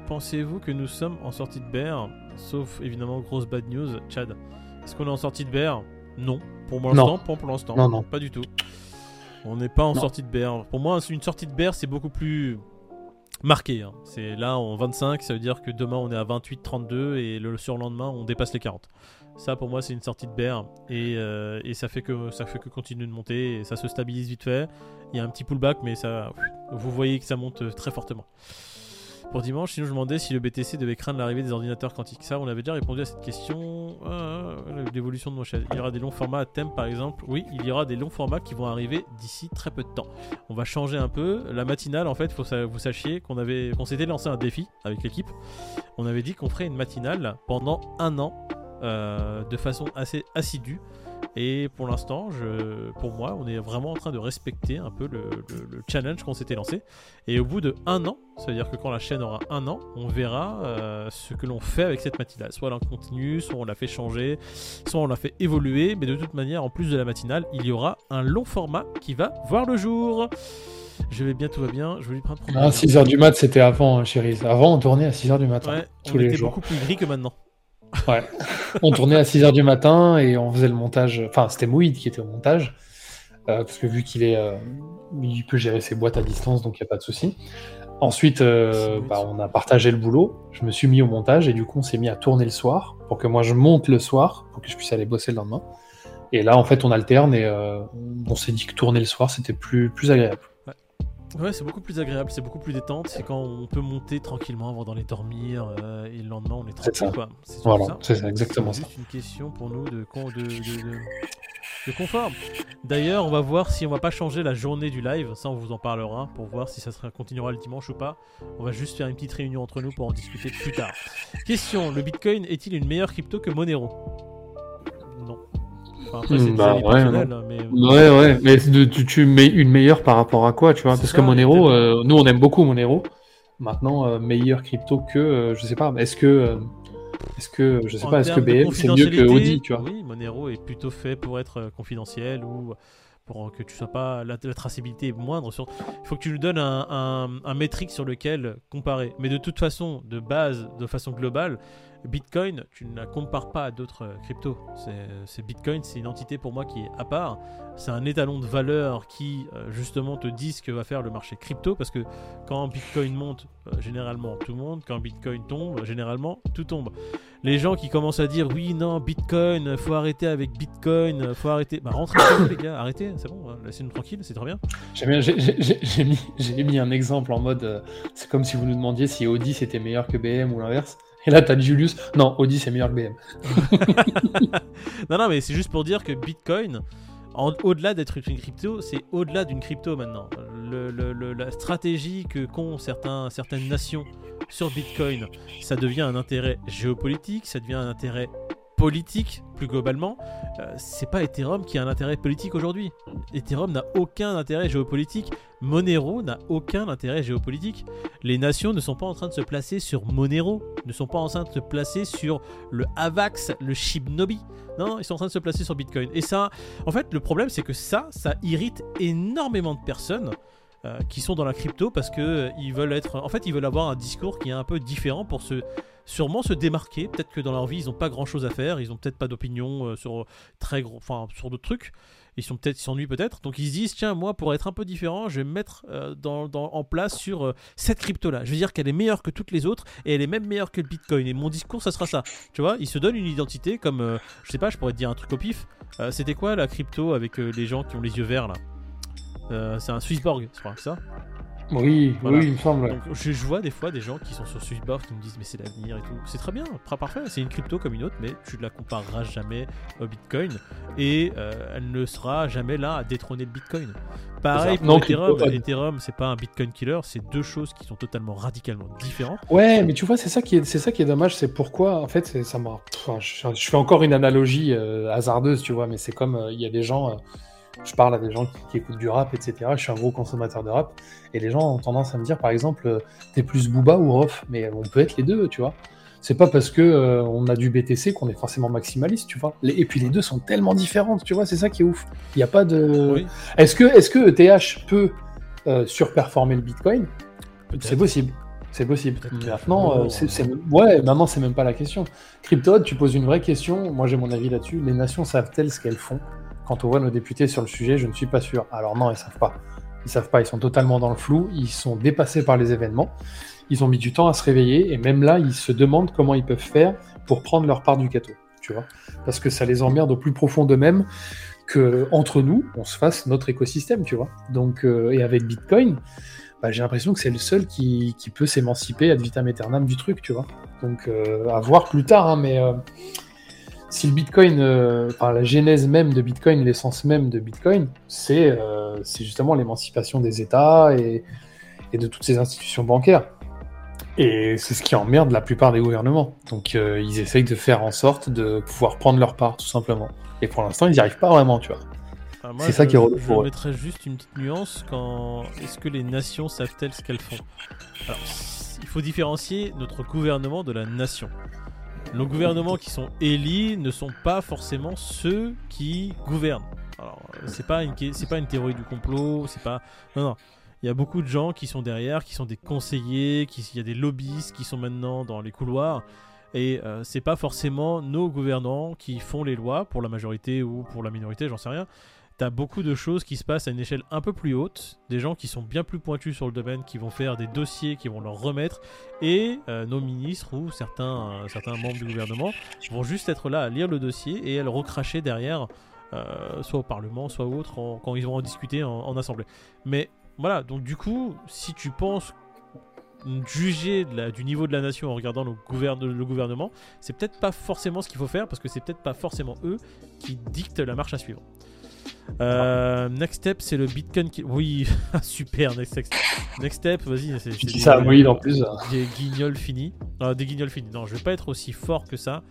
Pensez-vous que nous sommes en sortie de bear Sauf évidemment, grosse bad news. Chad, est-ce qu'on est en sortie de bear Non. Pour l'instant, pas pour l'instant. Non, non. Pas du tout. On n'est pas en sortie de bear. Pour moi, une sortie de bear, c'est beaucoup plus marqué. Hein. C'est là en 25, ça veut dire que demain on est à 28, 32 et le surlendemain on dépasse les 40. Ça pour moi c'est une sortie de et, euh, et, ça fait que ça fait que continuer de monter et ça se stabilise vite fait. Il y a un petit pullback mais ça vous voyez que ça monte très fortement pour dimanche. Sinon, je me demandais si le BTC devait craindre l'arrivée des ordinateurs quantiques. Ça, on avait déjà répondu à cette question. Ah, l'évolution de mon chaise. Il y aura des longs formats à thème, par exemple. Oui, il y aura des longs formats qui vont arriver d'ici très peu de temps. On va changer un peu. La matinale, en fait, faut que vous sachiez qu'on avait, qu'on s'était lancé un défi avec l'équipe. On avait dit qu'on ferait une matinale pendant un an, euh, de façon assez assidue. Et pour l'instant, pour moi, on est vraiment en train de respecter un peu le, challenge qu'on s'était lancé. Et au bout de un an, c'est-à-dire que quand la chaîne aura un an, on verra euh, ce que l'on fait avec cette matinale. Soit elle en continue, soit on la fait changer, soit on la fait évoluer. Mais de toute manière, en plus de la matinale, il y aura un long format qui va voir le jour. Je vais bien, tout va bien. Je vais lui prendre. Ah, 6h du mat, c'était avant, hein, chérie. Avant, on tournait à 6h du matin. Ouais, tous on les était beaucoup plus gris que maintenant. Ouais. on tournait à 6h du matin et on faisait le montage. Enfin, c'était Moïd qui était au montage. Euh, parce que vu qu'il est, euh, il peut gérer ses boîtes à distance, donc il n'y a pas de souci. Ensuite, euh, bah, on a partagé le boulot. Je me suis mis au montage et du coup, on s'est mis à tourner le soir pour que moi je monte le soir pour que je puisse aller bosser le lendemain. Et là, en fait, on alterne et on s'est dit que tourner le soir, c'était plus, plus agréable. Ouais, c'est beaucoup plus agréable, c'est beaucoup plus détente. C'est quand on peut monter tranquillement avant d'aller dormir euh, et le lendemain on est tranquille. Quoi. Voilà, c'est exactement ça. C'est une question pour nous de, de, de, confort. D'ailleurs, on va voir si on va pas changer la journée du live. Ça, on vous en parlera pour voir si ça sera, continuera le dimanche ou pas. On va juste faire une petite réunion entre nous pour en discuter plus tard. Question le Bitcoin est-il une meilleure crypto que Monero? Hmm, bah, ouais, hein, mais... ouais, ouais, mais tu, mets une meilleure par rapport à quoi, tu vois? Parce que Monero, euh, nous on aime beaucoup Monero. Maintenant, euh, meilleure crypto que, euh, je sais pas, est-ce que, est-ce que, je sais pas, est-ce que BM c'est mieux que Audi, tu vois? Oui, Monero est plutôt fait pour être confidentiel ou pour que tu sois pas la, traçabilité est moindre. Sur... Il faut que tu nous donnes un, un, un métrique sur lequel comparer. Mais de toute façon, de base, de façon globale, Bitcoin, tu ne la compares pas à d'autres euh, cryptos. C'est Bitcoin, c'est une entité pour moi qui est à part. C'est un étalon de valeur qui euh, justement te dit ce que va faire le marché crypto parce que quand Bitcoin monte, euh, généralement tout monte. Quand Bitcoin tombe, généralement tout tombe. Les gens qui commencent à dire oui, non, Bitcoin, faut arrêter avec Bitcoin, faut arrêter. Bah rentrez les gars, arrêtez, c'est bon, laissez-nous tranquille, c'est très bien. J'ai mis, mis, un exemple en mode c'est comme si vous nous demandiez si Audi c'était meilleur que BM ou l'inverse. Et là, t'as Julius. Non, Audi, c'est meilleur que BM. [LAUGHS] non, non, mais c'est juste pour dire que Bitcoin, au-delà d'être une crypto, c'est au-delà d'une crypto maintenant. la stratégie que qu'ont certaines nations sur Bitcoin, ça devient un intérêt géopolitique, ça devient un intérêt politique plus globalement, euh, c'est pas Ethereum qui a un intérêt politique aujourd'hui. Ethereum n'a aucun intérêt géopolitique. Monero n'a aucun intérêt géopolitique. Les nations ne sont pas en train de se placer sur Monero, ne sont pas en train de se placer sur le Avax, le Shibnobi. Non, ils sont en train de se placer sur Bitcoin. Et ça, en fait, le problème c'est que ça, ça irrite énormément de personnes. Euh, qui sont dans la crypto parce que euh, ils veulent être en fait ils veulent avoir un discours qui est un peu différent pour sûrement se démarquer. Peut-être que dans leur vie, ils n'ont pas grand-chose à faire, ils ont peut-être pas d'opinion euh, sur très gros, enfin sur d'autres trucs. Ils sont peut-être, s'ennuient peut-être. Donc ils se disent tiens moi pour être un peu différent, je vais me mettre en place sur cette crypto là. Je vais dire qu'elle est meilleure que toutes les autres et elle est même meilleure que le Bitcoin. Et mon discours ça sera ça. Tu vois, ils se donnent une identité comme je sais pas, je pourrais te dire un truc au pif. C'était quoi la crypto avec les gens qui ont les yeux verts là? C'est un Swissborg, je crois, ça Oui, oui, il me semble. Donc, je, vois des fois des gens qui sont sur Switchboard qui me disent mais c'est l'avenir et tout. C'est très bien, très parfait. C'est une crypto comme une autre, mais tu ne la compareras jamais au Bitcoin et euh, elle ne sera jamais là à détrôner le Bitcoin. Pareil pour Ethereum. Ethereum, c'est pas un Bitcoin killer, c'est deux choses qui sont totalement radicalement différentes. Ouais, mais tu vois, c'est ça qui est, c'est ça qui est dommage, c'est pourquoi en fait, ça m'a. je, fais encore une analogie euh, hasardeuse, tu vois, mais c'est comme euh, il y a des gens je parle à des gens qui, écoutent du rap, etc. Je suis un gros consommateur de rap. Et les gens ont tendance à me dire, par exemple, euh, t'es plus Booba ou Rof? Mais on peut être les deux, tu vois. C'est pas parce que euh, on a du BTC qu'on est forcément maximaliste, tu vois. Et puis les deux sont tellement différentes, tu vois. C'est ça qui est ouf. Il n'y a pas de. Est-ce que, est-ce que ETH peut euh, surperformer le Bitcoin? C'est possible. C'est possible. Maintenant, c'est, ouais, maintenant c'est même pas la question. Crypto, tu poses une vraie question. Moi, j'ai mon avis là-dessus. Les nations savent-elles ce qu'elles font? Quand on voit nos députés sur le sujet, je ne suis pas sûr. Alors non, ils savent pas. Ils savent pas, ils sont totalement dans le flou, ils sont dépassés par les événements, ils ont mis du temps à se réveiller, et même là, ils se demandent comment ils peuvent faire pour prendre leur part du gâteau, tu vois. Parce que ça les emmerde au plus profond d'eux-mêmes que entre nous, on se fasse notre écosystème, tu vois. Donc, euh, et avec Bitcoin, bah, j'ai l'impression que c'est le seul qui, peut s'émanciper ad vitam aeternam du truc, tu vois. Donc, euh, à voir plus tard, hein, mais euh, si le Bitcoin, euh, enfin la genèse même de Bitcoin, l'essence même de Bitcoin, c'est euh, justement l'émancipation des États et, de toutes ces institutions bancaires. Et c'est ce qui emmerde la plupart des gouvernements. Donc euh, ils essayent de faire en sorte de pouvoir prendre leur part, tout simplement. Et pour l'instant, ils n'y arrivent pas vraiment, tu vois. Ah, c'est ça qui est relou Je mettrais juste une petite nuance quand est-ce que les nations savent-elles ce qu'elles font? Alors, il faut différencier notre gouvernement de la nation. Nos gouvernements qui sont élus ne sont pas forcément ceux qui gouvernent. Alors, c'est pas une, c'est pas une théorie du complot, c'est pas. Non, non. Il y a beaucoup de gens qui sont derrière, qui sont des conseillers, qui, il y a des lobbyistes qui sont maintenant dans les couloirs. Et euh, c'est pas forcément nos gouvernants qui font les lois pour la majorité ou pour la minorité, j'en sais rien t'as beaucoup de choses qui se passent à une échelle un peu plus haute, des gens qui sont bien plus pointus sur le domaine, qui vont faire des dossiers, qui vont leur remettre, et euh, nos ministres ou certains, euh, certains membres du gouvernement vont juste être là à lire le dossier et à le recracher derrière, euh, soit au Parlement, soit autre, quand ils vont en discuter en, assemblée. Mais voilà, donc du coup, si tu penses juger du niveau de la nation en regardant le gouvernement, c'est peut-être pas forcément ce qu'il faut faire parce que c'est peut-être pas forcément eux qui dictent la marche à suivre. Euh, next step, c'est le Bitcoin. Qui... Oui, [LAUGHS] super. Next, next step, vas-y. C'est ça, oui, en plus. Des guignols finis. Ah, des guignols finis. Non, je vais pas être aussi fort que ça.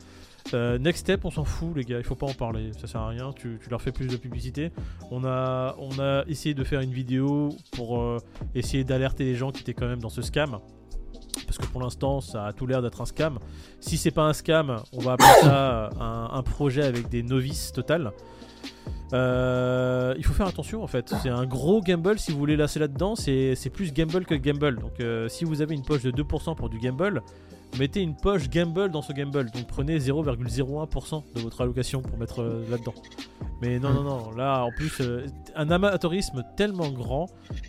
Euh, next step, on s'en fout, les gars. Il faut pas en parler. Ça sert à rien. Tu, leur fais plus de publicité. On a, on a essayé de faire une vidéo pour euh, essayer d'alerter les gens qui étaient quand même dans ce scam. Parce que pour l'instant, ça a tout l'air d'être un scam. Si c'est pas un scam, on va appeler ça un, un projet avec des novices total. Euh, il faut faire attention en fait. C'est un gros gamble si vous voulez lasser là-dedans. C'est plus gamble que gamble. Donc euh, si vous avez une poche de 2% pour du gamble, mettez une poche gamble dans ce gamble. Donc prenez 0,01% de votre allocation pour mettre euh, là-dedans. Mais non, non, non. Là en plus, un amateurisme tellement grand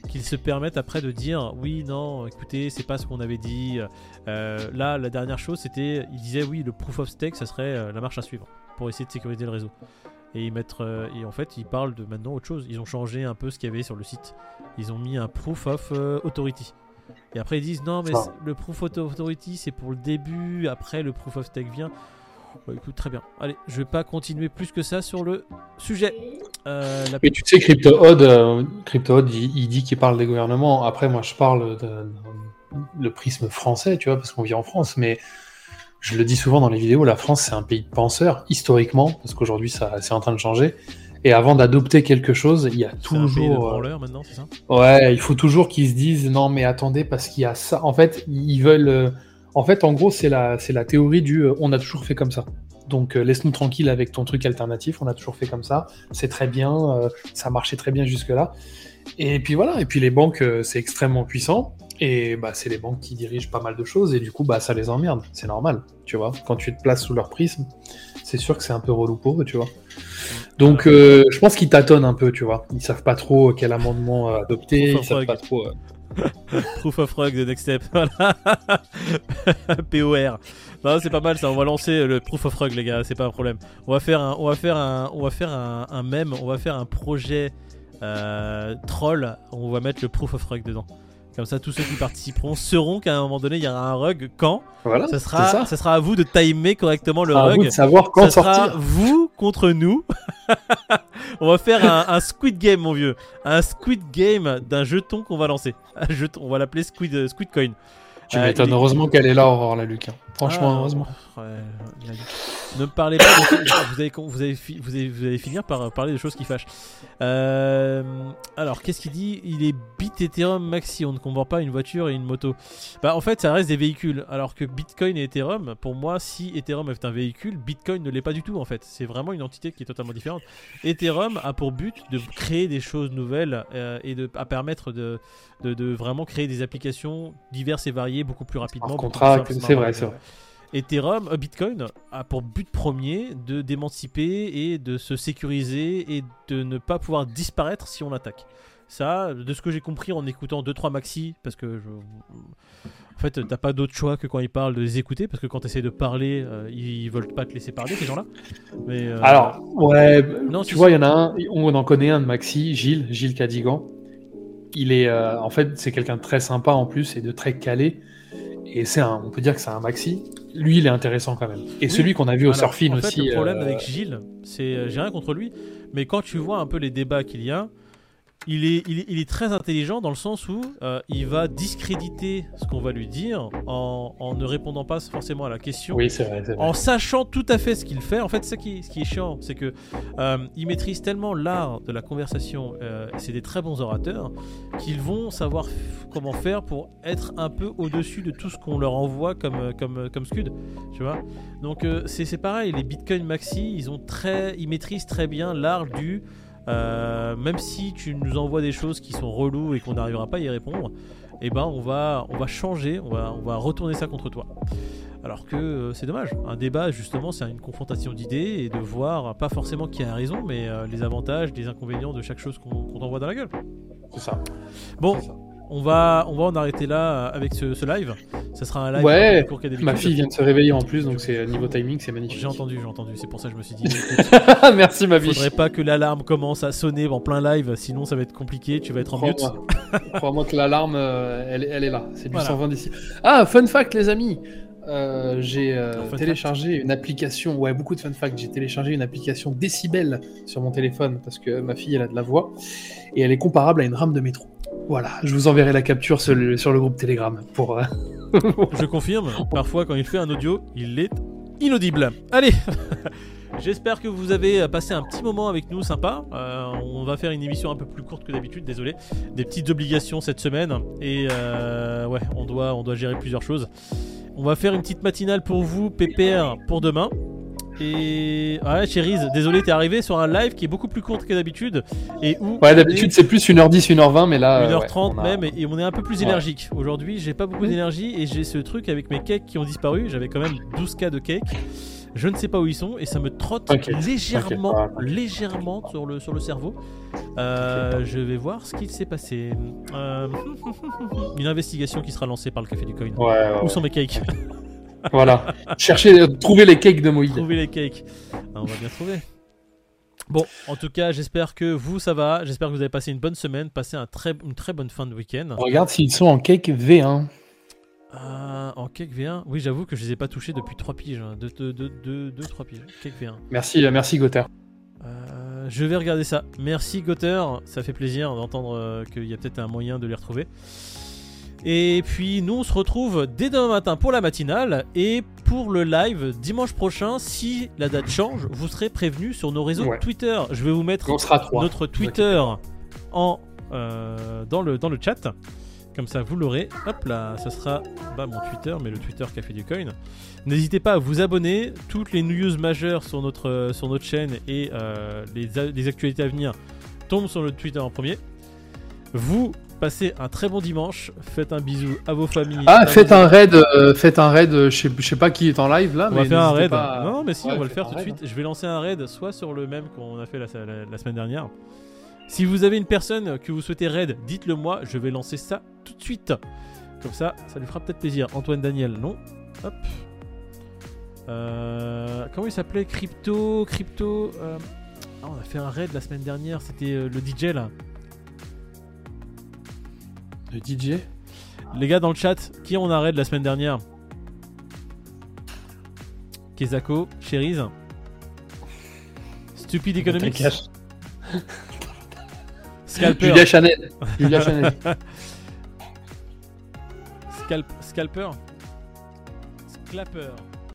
qu'ils se permettent après de dire oui, non, écoutez, c'est pas ce qu'on avait dit. là, la dernière chose, c'était, il disait oui, le proof of stake, ça serait la marche à suivre pour essayer de sécuriser le réseau et ils mettent euh, et en fait ils parlent de maintenant autre chose. Ils ont changé un peu ce qu'il y avait sur le site. Ils ont mis un proof of euh, authority. Et après ils disent non mais le proof of authority c'est pour le début. Après le proof of stake vient. écoute très bien. Allez, je vais pas continuer plus que ça sur le sujet. Euh, Mais tu sais CryptoHod, euh, il, il, dit qu'il parle des gouvernements. Après moi je parle de, le prisme français, tu vois, parce qu'on vit en France. Mais je le dis souvent dans les vidéos, la France c'est un pays de penseurs, historiquement, parce qu'aujourd'hui ça c'est en train de changer. Et avant d'adopter quelque chose, il y a toujours. Un maintenant, c'est ça? Ouais, il faut toujours qu'ils se disent non mais attendez parce qu'il y a ça. En fait, ils veulent. Euh, en fait, en gros, c'est la c'est la théorie du euh, on a toujours fait comme ça. Donc euh, laisse-nous tranquille avec ton truc alternatif. On a toujours fait comme ça. C'est très bien. ça marchait très bien jusque là. Et puis voilà. Et puis les banques, c'est extrêmement puissant. Et bah, c'est les banques qui dirigent pas mal de choses et du coup, bah, ça les emmerde. C'est normal, tu vois. Quand tu te places sous leur prisme, c'est sûr que c'est un peu relou pour eux, tu vois. Donc, euh, je pense qu'ils tâtonnent un peu, tu vois. Ils savent pas trop quel amendement euh, adopter. Ils savent pas trop. Euh. [LAUGHS] Proof of Rug de Next Step. [LAUGHS] Voilà. [LAUGHS] POR. Non, c'est pas mal ça. On va lancer le Proof of Rug, les gars. C'est pas un problème. On va faire un, on va faire un, on va faire un, un mème. On va faire un projet troll. On va mettre le Proof of Rug dedans. Comme ça, tous ceux qui participeront sauront qu'à un moment donné, il y aura un rug. Quand Voilà. ça sera, ça. sera à vous de timer correctement le À vous rug. de savoir quand ça sera sortir. vous contre nous. [LAUGHS] on va faire un, un Squid Game, mon vieux. Un Squid Game d'un jeton qu'on va lancer. Un jeton, on va l'appeler Squid, euh, Squid Coin. Tu Euh, m'étonnes. Heureusement qu'elle est là, Aurore, la Luc. hein. Franchement, Ah, heureusement. ouais. Ne me parlez pas de [COUGHS] vous allez, vous, allez, fi- vous, allez, vous allez finir par parler de choses qui fâchent. Euh, alors, qu'est-ce qu'il dit? Il est bit Ethereum maxi, on ne comprend pas une voiture et une moto. Bah, en fait, ça reste des véhicules. Alors que Bitcoin et Ethereum, pour moi, si Ethereum est un véhicule, Bitcoin ne l'est pas du tout en fait. C'est vraiment une entité qui est totalement différente. Ethereum a pour but de créer des choses nouvelles euh, et de, à permettre de, de, de vraiment créer des applications diverses et variées beaucoup plus rapidement. Contrat, c'est vrai, c'est vrai. Ethereum, euh, Bitcoin a pour but premier de d'émanciper et de se sécuriser et de ne pas pouvoir disparaître si on l'attaque. Ça, de ce que j'ai compris en écoutant 2-3 maxi, parce que je... en fait, t'as pas d'autre choix que quand ils parlent de les écouter, parce que quand tu essaies de parler, euh, ils veulent pas te laisser parler, ces gens-là. Mais, euh, Alors, ouais, Non, tu vois, il y en a un, on en connaît un de Maxi, Gilles, Gilles Cadigan. Il est, euh, en fait, c'est quelqu'un de très sympa en plus et de très calé. Et c'est un, on peut dire que c'est un Maxi. Lui, il est intéressant quand même. Et Oui. celui qu'on a vu au Surfing en fait, aussi. Le problème euh, avec Gilles, c'est euh, j'ai rien contre lui, mais quand tu vois un peu les débats qu'il y a, il est, il est, il est très intelligent dans le sens où euh, il va discréditer ce qu'on va lui dire en, en ne répondant pas forcément à la question. Oui, c'est vrai. En sachant tout à fait ce qu'il fait, en fait, ça qui, ce qui est chiant, c'est que euh, il maîtrise tellement l'art de la conversation. euh, c'est des très bons orateurs qu'ils vont savoir comment faire pour être un peu au-dessus de tout ce qu'on leur envoie comme euh, comme comme scud, tu vois. Donc c'est c'est pareil, les Bitcoin Maxi, ils ont très, ils maîtrisent très bien l'art du. Euh, même si tu nous envoies des choses qui sont reloues et qu'on n'arrivera pas à y répondre, eh ben on va, on va changer, on va, on va retourner ça contre toi. Alors que euh, c'est dommage. Un débat, justement, c'est une confrontation d'idées et de voir, pas forcément qui a raison, mais euh, les avantages, les inconvénients de chaque chose qu'on t'envoie dans la gueule. C'est ça. Bon. On va, on va en arrêter là euh, avec ce, ce live. Ça sera un live Ouais. Ma fille vient de se réveiller en plus, donc c'est niveau timing, c'est magnifique. J'ai entendu, j'ai entendu. C'est pour ça que je me suis dit, [LAUGHS] écoute, Merci ma vie. faudrait pas que l'alarme commence à sonner en plein live, sinon ça va être compliqué. Tu vas être en mute. Crois-moi [LAUGHS] que l'alarme, euh, elle, elle est là. C'est du Voilà. 120 d'ici. Ah, fun fact, les amis. Euh, j'ai euh, téléchargé une application. Ouais, beaucoup de fun fact. J'ai téléchargé une application Décibel sur mon téléphone parce que ma fille, elle a de la voix et elle est comparable à une rame de métro. Voilà, je vous enverrai la capture sur le, groupe Telegram pour. euh, [LAUGHS] Je confirme, parfois quand il fait un audio, il est inaudible. Allez [LAUGHS] J'espère que vous avez passé un petit moment avec nous, sympa. Euh, on va faire une émission un peu plus courte que d'habitude, désolé. Des petites obligations cette semaine. Et euh, ouais, on doit, on doit gérer plusieurs choses. On va faire une petite matinale pour vous, PPR, pour demain. Et ouais, Cherise, désolé, t'es arrivé sur un live qui est beaucoup plus court que d'habitude. Et où Ouais, d'habitude, est- c'est plus 1h10, 1h20, mais là. euh, 1h30 ouais, on a- même et, on est un peu plus Ouais. énergique. Aujourd'hui, j'ai pas beaucoup d'énergie et j'ai ce truc avec mes cakes qui ont disparu. J'avais quand même 12 cas de cakes. Je ne sais pas où ils sont et ça me trotte légèrement, t'inquiète. légèrement sur le, sur le cerveau. Euh, je vais voir ce qu'il s'est passé. Euh, [LAUGHS] une investigation qui sera lancée par le Café du Coin. Ouais, ouais, Où sont mes cakes? [LAUGHS] Voilà. Cherchez, euh, trouvez les cakes de Moïse. Trouver les cakes. Ah, on va bien trouver. Bon, en tout cas, j'espère que vous, ça va. J'espère que vous avez passé une bonne semaine, passé un très, une très bonne fin de week-end. Regarde s'ils sont en cake V1. Euh, en cake V1, oui, j'avoue que je les ai pas touchés depuis 3 piges. 2 3 piges. Cake V1. Merci, euh, merci Gauthier. Euh, je vais regarder ça. Merci Gotter, ça fait plaisir d'entendre qu'il y a peut-être un moyen de les retrouver. Et puis nous on se retrouve dès demain matin pour la matinale et pour le live dimanche prochain. Si la date change, vous serez prévenus sur nos réseaux Ouais. Twitter. Je vais vous mettre notre Twitter en, euh, dans, le, dans le chat. Comme ça, vous l'aurez. Hop là, ça sera pas mon Twitter, mais le Twitter Café du Coin. N'hésitez pas à vous abonner. Toutes les news majeures sur notre, sur notre chaîne et euh, les actualités à venir tombent sur le Twitter en premier. Vous passez un très bon dimanche. Faites un bisou à vos familles. Ah, faites un raid, euh, faites un raid, euh, je sais, pas qui est en live là, On mais va faire un raid. pas Non, mais si, Ouais, on va le faire tout de suite. Je vais lancer un raid, soit sur le même qu'on a fait la, la- la semaine dernière. Si vous avez une personne que vous souhaitez raid, dites-le moi. Je vais lancer ça tout de suite. Comme ça, ça lui fera peut-être plaisir. Antoine Daniel, non Hop. Euh, comment il s'appelait? Crypto. Crypto. euh, ah, on a fait un raid la semaine dernière. C'était le DJ là. DJ Les gars dans le chat, qui on arrête la semaine dernière? Kezako, Cherise Stupid Economics. [LAUGHS] Scalper. Julia Chanel. [LAUGHS] Julia Chanel. Scalp... Scalper. Scalper